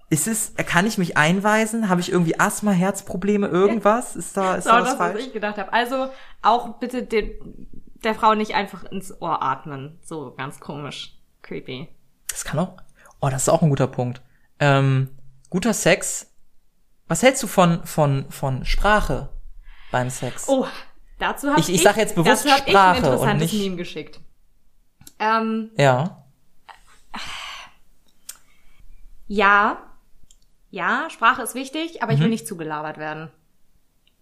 Ist es, kann ich mich einweisen? Habe ich irgendwie Asthma, Herzprobleme, irgendwas? Ist da, ist das, da was das, was falsch? ich gedacht habe. Also auch bitte den, der Frau nicht einfach ins Ohr atmen. So ganz komisch. Creepy. Das kann auch. Oh, das ist auch ein guter Punkt. Ähm, guter Sex. Was hältst du von, von, von Sprache beim Sex? Oh, dazu habe Ich- ich sag jetzt bewusst dazu hab ich Sprache ein und interessantes nicht- Meme geschickt. Ähm, Ja. ja, ja, Sprache ist wichtig, aber ich Mhm. will nicht zugelabert werden.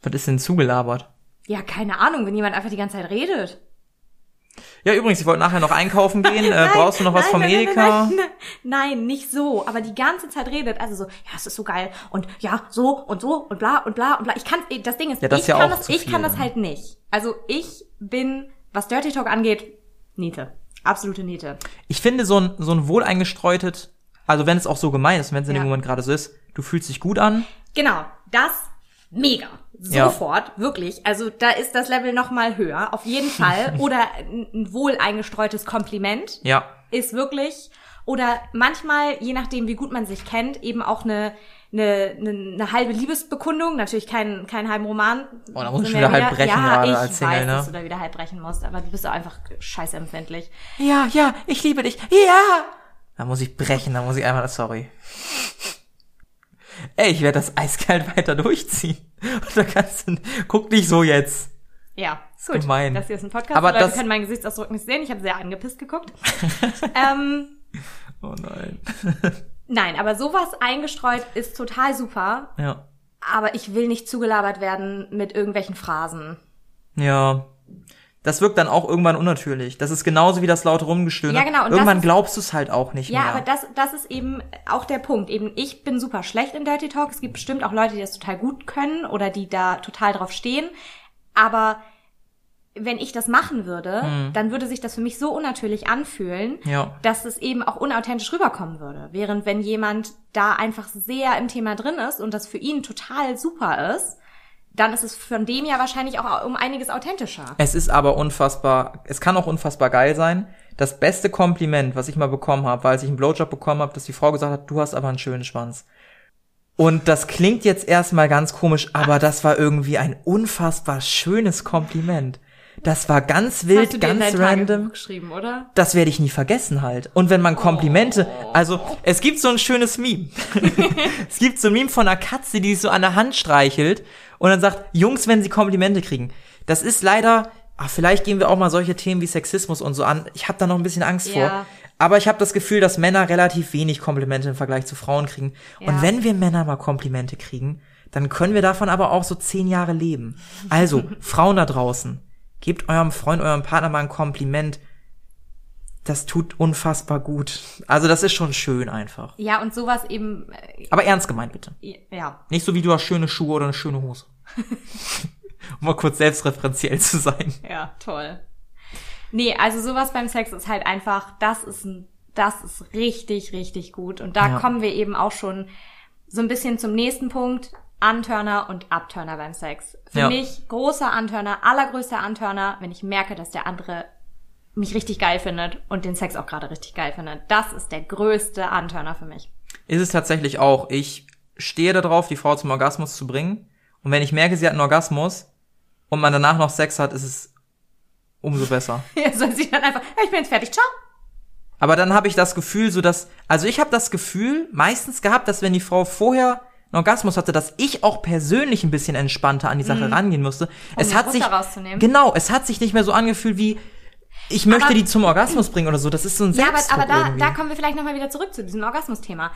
Was ist denn zugelabert? Ja, keine Ahnung, wenn jemand einfach die ganze Zeit redet. Ja, übrigens, ich wollte nachher noch einkaufen gehen. Äh, Nein, brauchst du noch was nein, vom nein, nein, Edeka? Nein, nein, nicht so, aber die ganze Zeit redet, also so, ja, es ist so geil und ja, so und so und bla und bla und bla. Ich kann, das Ding ist, Ja, das ich ist ja kann das, ich viel kann das halt nicht. Also ich bin, was Dirty Talk angeht, Niete. Absolute Niete. Ich finde so ein, so ein wohleingestreutet, also wenn es auch so gemein ist, wenn es in Ja. dem Moment gerade so ist, du fühlst dich gut an. Genau, das mega. Ja. Sofort, wirklich. Also da ist das Level noch mal höher, auf jeden Fall. Oder ein, wohl eingestreutes Kompliment Ja. ist wirklich. Oder manchmal, je nachdem, wie gut man sich kennt, eben auch eine, eine, eine, eine halbe Liebesbekundung. Natürlich kein, kein halben Roman. Oh, da muss ich wieder wir halb brechen ja, gerade ich als Single, weiß, ne? dass du da wieder halb brechen musst, aber du bist auch einfach scheiße empfindlich. Ja, ja, ich liebe dich. Ja. Da muss ich brechen, da muss ich einmal, sorry. Ey, ich werde das eiskalt weiter durchziehen. Und da kannst du, guck nicht so jetzt. Ja, ist gut. gemein. Das hier ist ein Podcast. Aber die Leute das- können meinen Gesichtsausdruck nicht sehen. Ich habe sehr angepisst geguckt. ähm, Oh nein. Nein, aber sowas eingestreut ist total super. Ja. Aber ich will nicht zugelabert werden mit irgendwelchen Phrasen. Ja. Das wirkt dann auch irgendwann unnatürlich. Das ist genauso wie das laute Rumgestöhne. Ja, genau, und Irgendwann ist- glaubst du es halt auch nicht Ja, mehr. aber das, das ist eben auch der Punkt. Eben, ich bin super schlecht in Dirty Talk. Es gibt bestimmt auch Leute, die das total gut können oder die da total drauf stehen. Aber wenn ich das machen würde, dann würde sich das für mich so unnatürlich anfühlen, Hm. Ja. dass es eben auch unauthentisch rüberkommen würde. Während wenn jemand da einfach sehr im Thema drin ist und das für ihn total super ist, dann ist es von dem ja wahrscheinlich auch um einiges authentischer. Es ist aber unfassbar, es kann auch unfassbar geil sein. Das beste Kompliment, was ich mal bekommen habe, war, als ich einen Blowjob bekommen habe, dass die Frau gesagt hat, du hast aber einen schönen Schwanz. Und das klingt jetzt erstmal ganz komisch, aber das war irgendwie ein unfassbar schönes Kompliment. Das war ganz Hast wild, du dir in ganz Tagebuch random. geschrieben, oder? Das werde ich nie vergessen halt. Und wenn man Komplimente, Oh. also es gibt so ein schönes Meme. es gibt so ein Meme von einer Katze, die sich so an der Hand streichelt und dann sagt, Jungs, wenn sie Komplimente kriegen. Das ist leider, ach, vielleicht gehen wir auch mal solche Themen wie Sexismus und so an. Ich habe da noch ein bisschen Angst Ja. vor. Aber ich habe das Gefühl, dass Männer relativ wenig Komplimente im Vergleich zu Frauen kriegen. Ja. Und wenn wir Männer mal Komplimente kriegen, dann können wir davon aber auch so zehn Jahre leben. Also, Frauen da draußen, gebt eurem Freund, eurem Partner mal ein Kompliment. Das tut unfassbar gut. Also, das ist schon schön einfach. Ja, und sowas eben, äh, Aber ernst gemeint, bitte. ja. Nicht so wie du hast schöne Schuhe oder eine schöne Hose. um mal kurz selbstreferenziell zu sein. Ja, toll. Nee, also sowas beim Sex ist halt einfach, das ist ein das ist richtig, richtig gut. Und da Ja. kommen wir eben auch schon so ein bisschen zum nächsten Punkt. Antörner und Abturner beim Sex. Für Ja. mich großer Antörner, allergrößter Antörner, wenn ich merke, dass der andere mich richtig geil findet und den Sex auch gerade richtig geil findet. Das ist der größte Antörner für mich. Ist es tatsächlich auch. Ich stehe darauf, die Frau zum Orgasmus zu bringen. Und wenn ich merke, sie hat einen Orgasmus und man danach noch Sex hat, ist es umso besser. Ja, soll sie dann einfach, ja, ich bin jetzt fertig, ciao. Aber dann habe ich das Gefühl, so dass, also ich habe das Gefühl meistens gehabt, dass wenn die Frau vorher einen Orgasmus hatte, dass ich auch persönlich ein bisschen entspannter an die Sache rangehen musste. es den hat sich genau, es hat sich nicht mehr so angefühlt wie ich möchte Aber- die zum Orgasmus bringen oder so. Das ist so ein Ja, aber, Selbstdruck aber da, irgendwie. da kommen wir vielleicht nochmal wieder zurück zu diesem Orgasmus-Thema.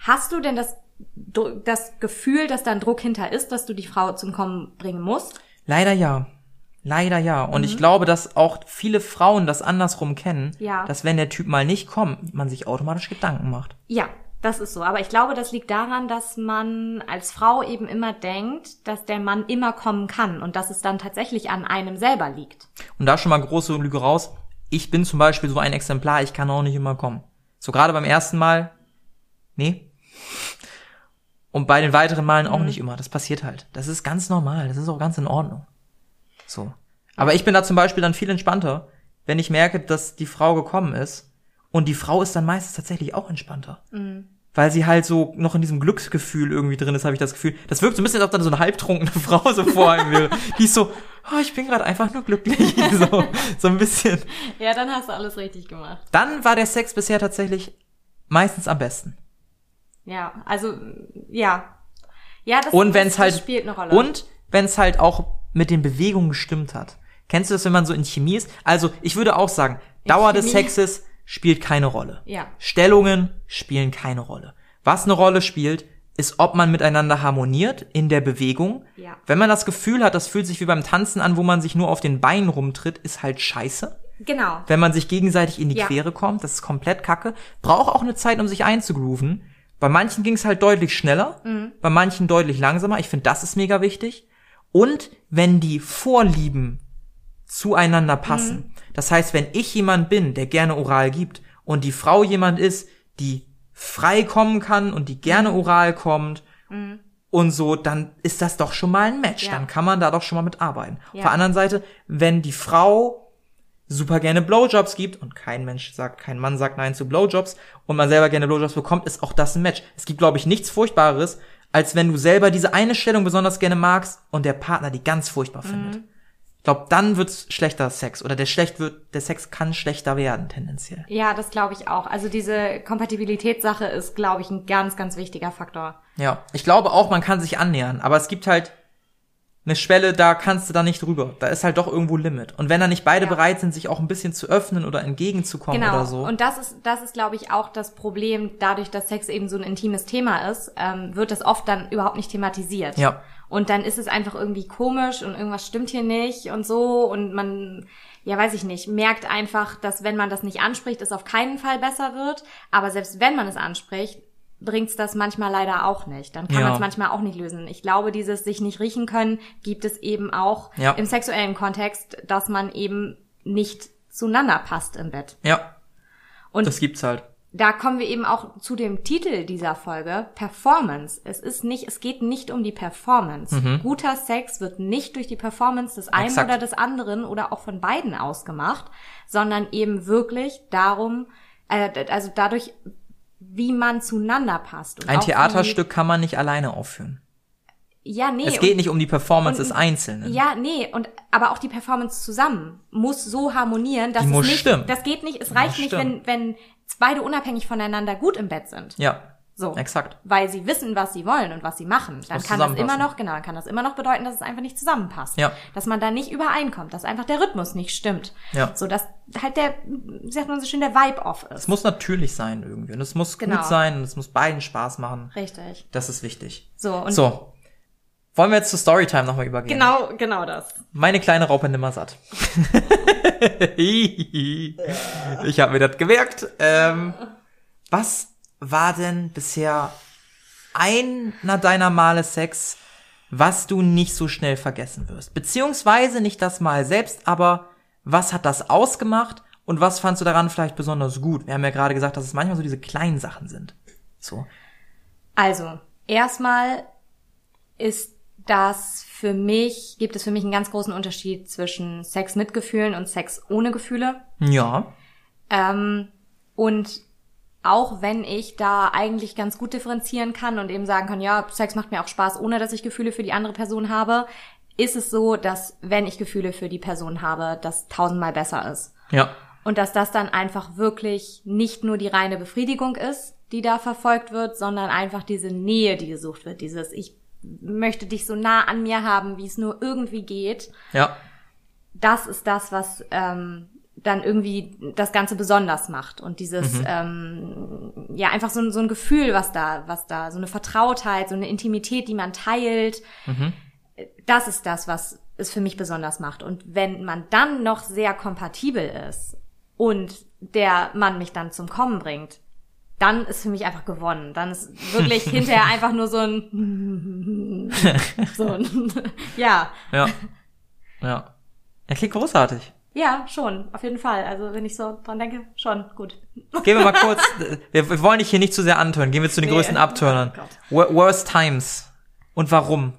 Hast du denn das, das Gefühl, dass da ein Druck hinter ist, dass du die Frau zum Kommen bringen musst? Leider ja. Leider ja. Und Mhm. ich glaube, dass auch viele Frauen das andersrum kennen, Ja. dass wenn der Typ mal nicht kommt, man sich automatisch Gedanken macht. Ja, das ist so. Aber ich glaube, das liegt daran, dass man als Frau eben immer denkt, dass der Mann immer kommen kann und dass es dann tatsächlich an einem selber liegt. Und da schon mal große Lüge raus. Ich bin zum Beispiel so ein Exemplar, ich kann auch nicht immer kommen. So gerade beim ersten Mal, nee. Und bei den weiteren Malen Mhm. auch nicht immer. Das passiert halt. Das ist ganz normal. Das ist auch ganz in Ordnung. So. Aber ich bin da zum Beispiel dann viel entspannter, wenn ich merke, dass die Frau gekommen ist. Und die Frau ist dann meistens tatsächlich auch entspannter. Mhm. Weil sie halt so noch in diesem Glücksgefühl irgendwie drin ist, habe ich das Gefühl. Das wirkt so ein bisschen, als ob dann so eine halbtrunkene Frau so vor einem wäre. Die ist so, oh, ich bin gerade einfach nur glücklich. So, so ein bisschen. Ja, dann hast du alles richtig gemacht. Dann war der Sex bisher tatsächlich meistens am besten. Ja, also, ja. Ja, das, Und das, wenn es halt das spielt eine Rolle. und wenn es halt auch mit den Bewegungen gestimmt hat. Kennst du das, wenn man so in Chemie ist? Also ich würde auch sagen, Dauer des Chemie? Sexes spielt keine Rolle. Ja. Stellungen spielen keine Rolle. Was eine Rolle spielt, ist, ob man miteinander harmoniert in der Bewegung. Ja. Wenn man das Gefühl hat, das fühlt sich wie beim Tanzen an, wo man sich nur auf den Beinen rumtritt, ist halt scheiße. Genau. Wenn man sich gegenseitig in die Ja. Quere kommt, das ist komplett kacke. Braucht auch eine Zeit, um sich einzugrooven. Bei manchen ging es halt deutlich schneller, Mhm. bei manchen deutlich langsamer. Ich finde, das ist mega wichtig. Und wenn die Vorlieben zueinander passen. Mhm. Das heißt, wenn ich jemand bin, der gerne oral gibt und die Frau jemand ist, die frei kommen kann und die Mhm. gerne oral kommt und so, dann ist das doch schon mal ein Match. Ja. Dann kann man da doch schon mal mit arbeiten. Ja. Auf der anderen Seite, wenn die Frau super gerne Blowjobs gibt und kein Mensch sagt, kein Mann sagt nein zu Blowjobs und man selber gerne Blowjobs bekommt, ist auch das ein Match. Es gibt, glaube ich, nichts Furchtbares, als wenn du selber diese eine Stellung besonders gerne magst und der Partner die ganz furchtbar findet. Ich glaube, dann wird's schlechter Sex oder der schlecht wird, der Sex kann schlechter werden tendenziell. Ja, das glaube ich auch. Also diese Kompatibilitätssache ist, glaube ich, ein ganz, ganz wichtiger Faktor. Ja, ich glaube auch, man kann sich annähern, aber es gibt halt eine Schwelle, da kannst du da nicht drüber. Da ist halt doch irgendwo Limit. Und wenn da nicht beide Ja. bereit sind, sich auch ein bisschen zu öffnen oder entgegenzukommen Genau. oder so. Und das ist, das ist, glaube ich, auch das Problem. Dadurch, dass Sex eben so ein intimes Thema ist, ähm, wird das oft dann überhaupt nicht thematisiert. Ja. Und dann ist es einfach irgendwie komisch und irgendwas stimmt hier nicht und so und man, ja, weiß ich nicht, merkt einfach, dass wenn man das nicht anspricht, es auf keinen Fall besser wird. Aber selbst wenn man es anspricht, bringt's das manchmal leider auch nicht. Dann kann Ja. man es manchmal auch nicht lösen. Ich glaube, dieses sich nicht riechen können gibt es eben auch Ja. im sexuellen Kontext, dass man eben nicht zueinander passt im Bett. ja, Und das gibt's halt. da kommen wir eben auch zu dem Titel dieser Folge, Performance. Es ist nicht, es geht nicht um die Performance. Guter Sex wird nicht durch die Performance des einen Exakt. oder des anderen oder auch von beiden ausgemacht, sondern eben wirklich darum, äh, also dadurch, wie man zueinander passt. Und Ein Theaterstück kann man nicht alleine aufführen. Ja, nee. Es geht und- nicht um die Performance und- des Einzelnen. Ja, nee, und aber auch die Performance zusammen muss so harmonieren, dass Die es muss nicht, stimmen. das geht nicht, es muss reicht nicht, wenn stimmen. wenn beide unabhängig voneinander gut im Bett sind. Ja, So. exakt. Weil sie wissen, was sie wollen und was sie machen. Dann kann das immer noch, genau, dann kann das immer noch bedeuten, dass es einfach nicht zusammenpasst. Ja. Dass man da nicht übereinkommt, dass einfach der Rhythmus nicht stimmt. Ja. So, dass halt der, wie sagt man so schön, der Vibe off ist. Es muss natürlich sein irgendwie. Und es muss Genau. gut sein und es muss beiden Spaß machen. Richtig. Das ist wichtig. So, und So. Wollen wir jetzt zur Storytime nochmal übergehen? genau, genau das. Meine kleine Raupe nimmersatt. ich habe mir das gemerkt. Ähm, was war denn bisher einer deiner Male Sex, was du nicht so schnell vergessen wirst? Beziehungsweise nicht das Mal selbst, aber was hat das ausgemacht Und was fandst du daran vielleicht besonders gut? Wir haben ja gerade gesagt, dass es manchmal so diese kleinen Sachen sind. So. Also, erstmal ist das für mich, gibt es für mich einen ganz großen Unterschied zwischen Sex mit Gefühlen und Sex ohne Gefühle. Ja. Ähm, und auch wenn ich da eigentlich ganz gut differenzieren kann und eben sagen kann, ja, Sex macht mir auch Spaß, ohne dass ich Gefühle für die andere Person habe, ist es so, dass wenn ich Gefühle für die Person habe, das tausendmal besser ist. Ja. Und dass das dann einfach wirklich nicht nur die reine Befriedigung ist, die da verfolgt wird, sondern einfach diese Nähe, die gesucht wird, dieses ich möchte dich so nah an mir haben, wie es nur irgendwie geht. Ja. Das ist das, was ähm, dann irgendwie das Ganze besonders macht und dieses Mhm. ähm, ja einfach so, ein- so ein Gefühl, was da, was da, so eine Vertrautheit, so eine Intimität, die man teilt. Mhm. Das ist das, was es für mich besonders macht. Und wenn man dann noch sehr kompatibel ist und der Mann mich dann zum Kommen bringt, dann ist für mich einfach gewonnen. Dann ist wirklich hinterher einfach nur so ein so ein ja. Ja. Ja. Ja, klingt großartig. Ja, schon, auf jeden Fall. Also wenn ich so dran denke, schon gut. Gehen wir mal kurz, wir, wir wollen dich hier nicht zu sehr antören. Gehen wir zu den Nee. größten Abturnern. Oh Worst Times. Und warum?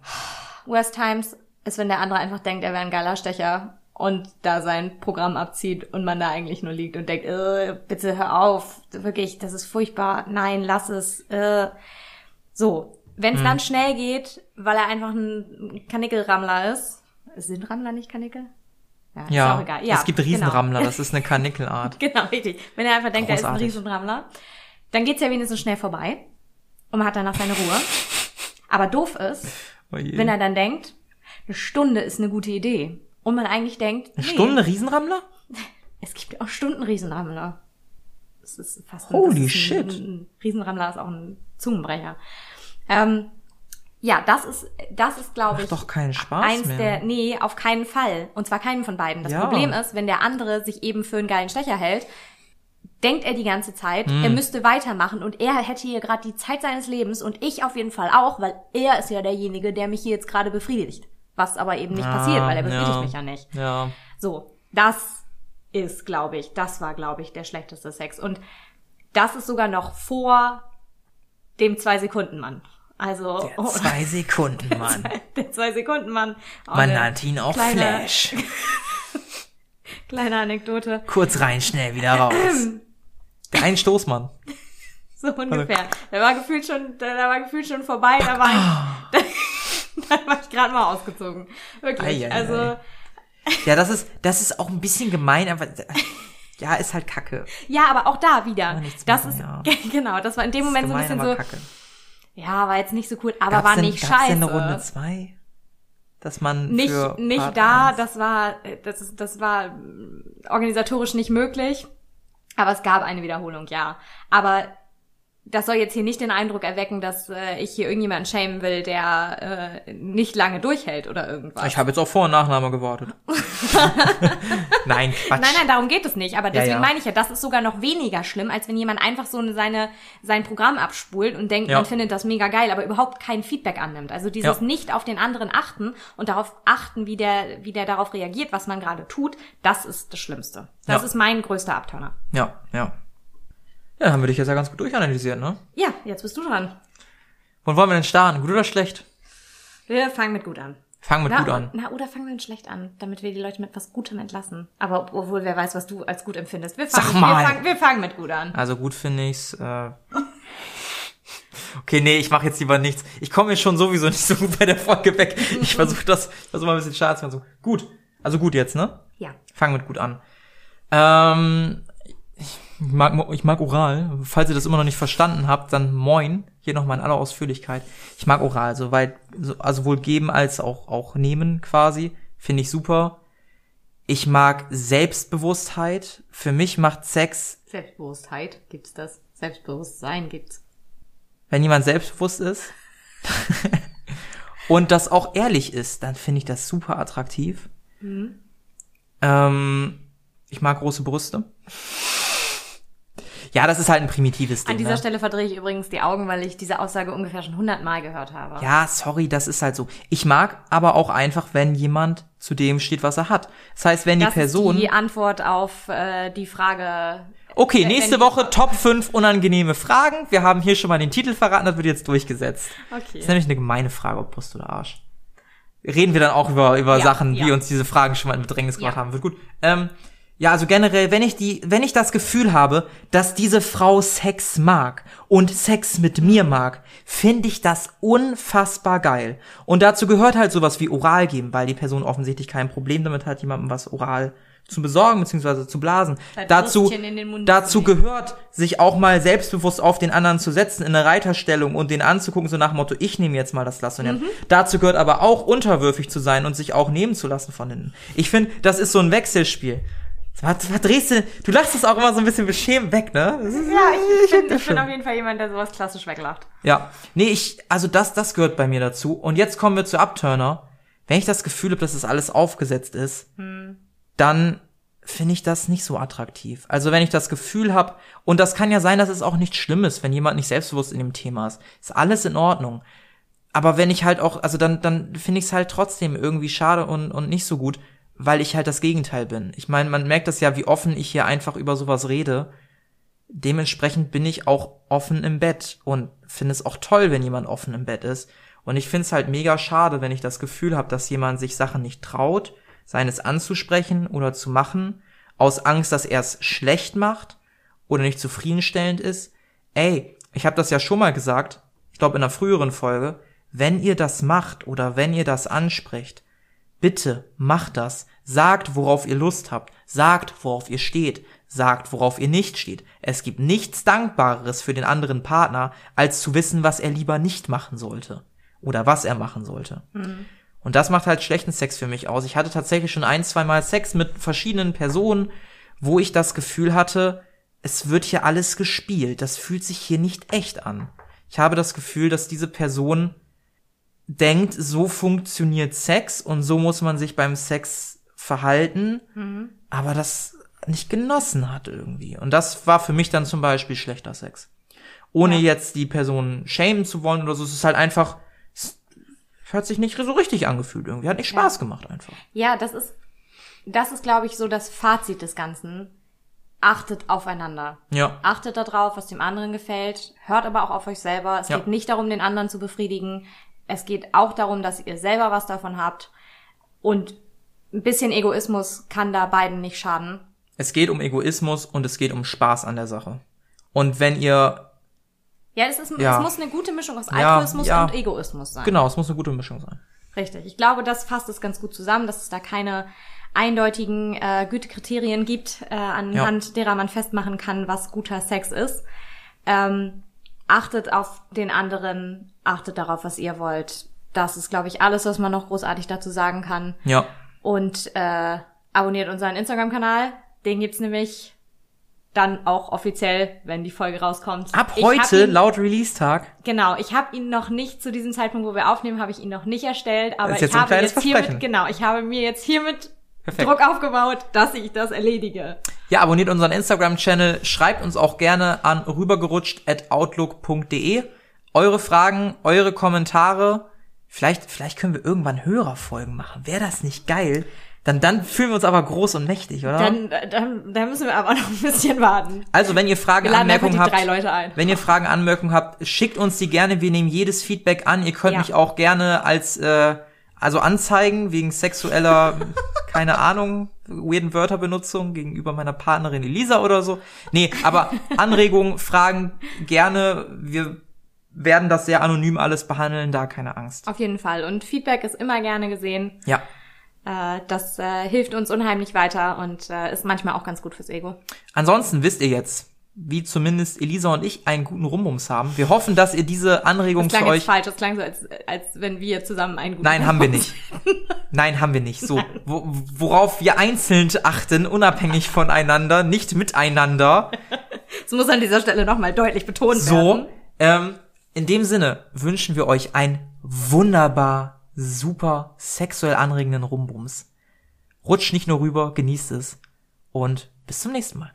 Worst Times ist, wenn der andere einfach denkt, er wäre ein geiler Stecher und da sein Programm abzieht und man da eigentlich nur liegt und denkt, äh, bitte hör auf, wirklich, das ist furchtbar, nein, lass es. Äh. So, wenn es dann schnell geht, weil er einfach ein Kanickelrammler ist. Sind Rammler nicht Kanickel? Ja, ist Ja, auch egal. Ja, es gibt Riesenrammler, das ist eine Kanickelart. Genau, richtig. Wenn er einfach denkt, er ist ein Großartig. Riesenrammler, dann geht's ja wenigstens schnell vorbei und man hat danach seine Ruhe. Aber doof ist, Oh wenn er dann denkt, eine Stunde ist eine gute Idee. Und man eigentlich denkt, Eine nee, Stunde Riesenrammler? es gibt auch Stundenriesenrammler. Das ist fast Holy das ist shit. Ein, ein Riesenrammler ist auch ein Zungenbrecher. Ähm, ja, das ist, das ist, glaube ich, doch keinen Spaß eins mehr. der, nee, auf keinen Fall. Und zwar keinen von beiden. Das Ja. Problem ist, wenn der andere sich eben für einen geilen Stecher hält, denkt er die ganze Zeit, Hm. er müsste weitermachen und er hätte hier gerade die Zeit seines Lebens und ich auf jeden Fall auch, weil er ist ja derjenige, der mich hier jetzt gerade befriedigt. Was aber eben nicht Ah, passiert, weil er befriedigt ja. mich ja nicht. Ja. So, das ist, glaube ich, das war, glaube ich, der schlechteste Sex. Und das ist sogar noch vor dem Zwei-Sekunden-Mann. Also, Der oh, zwei Sekunden, Mann. der Zwei-Sekunden-Mann. Auch Man nannte ihn auch kleine- Flash. Kleine Anekdote. Kurz rein, schnell wieder raus. Der ein Stoßmann. So ungefähr. Der war gefühlt schon, der, der war gefühlt schon vorbei, da war ich, da war ich gerade mal ausgezogen. Wirklich. Ei, ei, also, ei. Ja, das ist, das ist auch ein bisschen gemein, aber ja, ist halt Kacke. ja, aber auch da wieder. Das machen, ist, genau, das war in dem Moment so ein bisschen so, Kacke. Ja, war jetzt nicht so cool, aber Gab's war denn, nicht gab's scheiße. denn eine Runde zwei? Dass man nicht nicht Part da, eins- das war das ist, das war mm, organisatorisch nicht möglich, aber es gab eine Wiederholung, ja. Aber das soll jetzt hier nicht den Eindruck erwecken, dass äh, ich hier irgendjemanden schämen will, der äh, nicht lange durchhält oder irgendwas. Ich habe jetzt auf Vor- und Nachname gewartet. nein, Quatsch. Nein, nein, darum geht es nicht. Aber deswegen ja. meine ich ja, das ist sogar noch weniger schlimm, als wenn jemand einfach so seine, sein Programm abspult und denkt, Ja. man findet das mega geil, aber überhaupt kein Feedback annimmt. Also dieses Ja. nicht auf den anderen achten und darauf achten, wie der, wie der darauf reagiert, was man gerade tut, das ist das Schlimmste. Das Ja. ist mein größter Abturner. Ja, ja. Ja, haben wir dich jetzt ja ganz gut durchanalysiert, ne? Ja, jetzt bist du dran. Wann wollen wir denn starten? Gut oder schlecht? Wir fangen mit gut an. Fangen mit na, gut an. Na, oder fangen wir mit schlecht an, damit wir die Leute mit was Gutem entlassen. Aber ob- obwohl, wer weiß, was du als gut empfindest. Wir fangen, Sag mal. Wir fangen, wir fangen mit gut an. Also gut finde ich's. Äh okay, nee, ich mache jetzt lieber nichts. Ich komme mir schon sowieso nicht so gut bei der Folge weg. Ich versuche das, ich versuche mal ein bisschen schade zu machen. Gut. Also gut jetzt, ne? Ja. Fangen mit gut an. Ähm, ich mag, ich mag Oral. Falls ihr das immer noch nicht verstanden habt, dann moin. Hier nochmal in aller Ausführlichkeit. Ich mag Oral, soweit, so, also sowohl geben als auch, auch nehmen quasi. Finde ich super. Ich mag Selbstbewusstheit. Für mich macht Sex, Selbstbewusstheit gibt's das. Selbstbewusstsein gibt's. wenn jemand selbstbewusst ist und das auch ehrlich ist, dann finde ich das super attraktiv. Ähm, ich mag große Brüste. Ja, das ist halt ein primitives Ding. An dieser ne? Stelle verdrehe ich übrigens die Augen, weil ich diese Aussage ungefähr schon hundertmal gehört habe. Ja, sorry, das ist halt so. Ich mag aber auch einfach, wenn jemand zu dem steht, was er hat. Das heißt, wenn das die Person. ist die Antwort auf äh, die Frage. okay, nächste Woche Top 5 unangenehme Fragen. Wir haben hier schon mal den Titel verraten, das wird jetzt durchgesetzt. Das Okay. ist nämlich eine gemeine Frage, ob Brust oder Arsch. Reden wir dann auch über, über Ja, Sachen, die ja. uns diese Fragen schon mal in Bedrängnis gebracht Ja. haben. Wird gut. Ähm, ja, also generell, wenn ich die, wenn ich das Gefühl habe, dass diese Frau Sex mag und Sex mit mir mag, finde ich das unfassbar geil. Und dazu gehört halt sowas wie Oral geben, weil die Person offensichtlich kein Problem damit hat, jemandem was oral zu besorgen bzw. zu blasen. Ein Dazu, dazu gehört, sich auch mal selbstbewusst auf den anderen zu setzen in eine Reiterstellung und den anzugucken, so nach dem Motto, ich nehme jetzt mal das Lasso in die Hand. Dazu gehört aber auch unterwürfig zu sein und sich auch nehmen zu lassen von hinten. Ich finde, das ist so ein Wechselspiel. Was, was drehst du? Du lachst es auch immer so ein bisschen beschämt weg, ne? Ist, Ja, ich, ich, bin, ich bin auf jeden Fall jemand, der sowas klassisch weglacht. Ja. Nee, ich, also das, das gehört bei mir dazu. Und jetzt kommen wir zu Upturner. Wenn ich das Gefühl habe, dass das alles aufgesetzt ist, dann finde ich das nicht so attraktiv. Also wenn ich das Gefühl habe, und das kann ja sein, dass es auch nicht schlimm ist, wenn jemand nicht selbstbewusst in dem Thema ist. Ist alles in Ordnung. Aber wenn ich halt auch, also dann, dann finde ich es halt trotzdem irgendwie schade und, und nicht so gut, weil ich halt das Gegenteil bin. Ich meine, man merkt das ja, wie offen ich hier einfach über sowas rede. Dementsprechend bin ich auch offen im Bett und finde es auch toll, wenn jemand offen im Bett ist. Und ich finde es halt mega schade, wenn ich das Gefühl habe, dass jemand sich Sachen nicht traut, seines anzusprechen oder zu machen, aus Angst, dass er es schlecht macht oder nicht zufriedenstellend ist. Ey, ich habe das ja schon mal gesagt, ich glaube in einer früheren Folge, wenn ihr das macht oder wenn ihr das ansprecht, bitte macht das. Sagt, worauf ihr Lust habt. Sagt, worauf ihr steht. Sagt, worauf ihr nicht steht. Es gibt nichts Dankbareres für den anderen Partner, als zu wissen, was er lieber nicht machen sollte. Oder was er machen sollte. Und das macht halt schlechten Sex für mich aus. Ich hatte tatsächlich schon ein, zwei Mal Sex mit verschiedenen Personen, wo ich das Gefühl hatte, es wird hier alles gespielt. Das fühlt sich hier nicht echt an. Ich habe das Gefühl, dass diese Person denkt, so funktioniert Sex und so muss man sich beim Sex verhalten, aber das nicht genossen hat irgendwie. Und das war für mich dann zum Beispiel schlechter Sex. Ohne Ja. jetzt die Person schämen zu wollen oder so, es ist halt einfach, es hat sich nicht so richtig angefühlt irgendwie, hat nicht Spaß gemacht einfach. Ja, das ist, das ist, glaube ich, so das Fazit des Ganzen. Achtet aufeinander. Ja, Achtet darauf, was dem anderen gefällt. Hört aber auch auf euch selber. Es Ja. geht nicht darum, den anderen zu befriedigen. Es geht auch darum, dass ihr selber was davon habt. Und ein bisschen Egoismus kann da beiden nicht schaden. es geht um Egoismus und es geht um Spaß an der Sache. Und wenn ihr, Ja, es, ist, Ja. es muss eine gute Mischung aus Ja, Altruismus ja. und Egoismus sein. genau, es muss eine gute Mischung sein. Richtig. Ich glaube, das fasst es ganz gut zusammen, dass es da keine eindeutigen äh, Gütekriterien gibt, äh, anhand derer man festmachen kann, was guter Sex ist. Ähm, achtet auf den anderen, achtet darauf, was ihr wollt. Das ist, glaube ich, alles, was man noch großartig dazu sagen kann. Ja, Und äh, abonniert unseren Instagram-Kanal. Den gibt's nämlich dann auch offiziell, wenn die Folge rauskommt. ab heute, ihn- laut Release-Tag, Genau, ich habe ihn noch nicht zu diesem Zeitpunkt, wo wir aufnehmen, habe ich ihn noch nicht erstellt, aber ich habe jetzt hiermit, genau, ich habe mir jetzt hiermit Perfekt. Druck aufgebaut, dass ich das erledige. Ja, abonniert unseren Instagram-Channel, schreibt uns auch gerne an rübergerutscht.outlook.de eure Fragen, eure Kommentare. Vielleicht, vielleicht können wir irgendwann Hörerfolgen machen. Wäre das nicht geil? Dann, dann fühlen wir uns aber groß und mächtig, oder? Dann, dann, dann müssen wir aber noch ein bisschen warten. also, wenn ihr Fragen, Anmerkungen habt, wenn ihr Fragen, Anmerkungen habt, schickt uns die gerne. Wir nehmen jedes Feedback an. Ihr könnt Ja. mich auch gerne als, äh, also anzeigen wegen sexueller, keine Ahnung, weirden Wörterbenutzung gegenüber meiner Partnerin Elisa oder so. Nee, aber Anregungen, Fragen gerne. Wir werden das sehr anonym alles behandeln, da keine Angst. Auf jeden Fall. Und Feedback ist immer gerne gesehen. Ja. Äh, das äh, hilft uns unheimlich weiter und äh, ist manchmal auch ganz gut fürs Ego. Ansonsten wisst ihr jetzt, wie zumindest Elisa und ich einen guten Rumbums haben. Wir hoffen, dass ihr diese Anregung Das klang für jetzt euch falsch, das klang so, als, als wenn wir zusammen einen guten Nein, haben wir nicht. Nein, haben wir nicht. So, wo, worauf wir einzeln achten, unabhängig voneinander, nicht miteinander. Das muss an dieser Stelle nochmal deutlich betont So, werden. ähm, in dem Sinne wünschen wir euch einen wunderbar, super sexuell anregenden Rumbums. Rutscht nicht nur rüber, genießt es und bis zum nächsten Mal.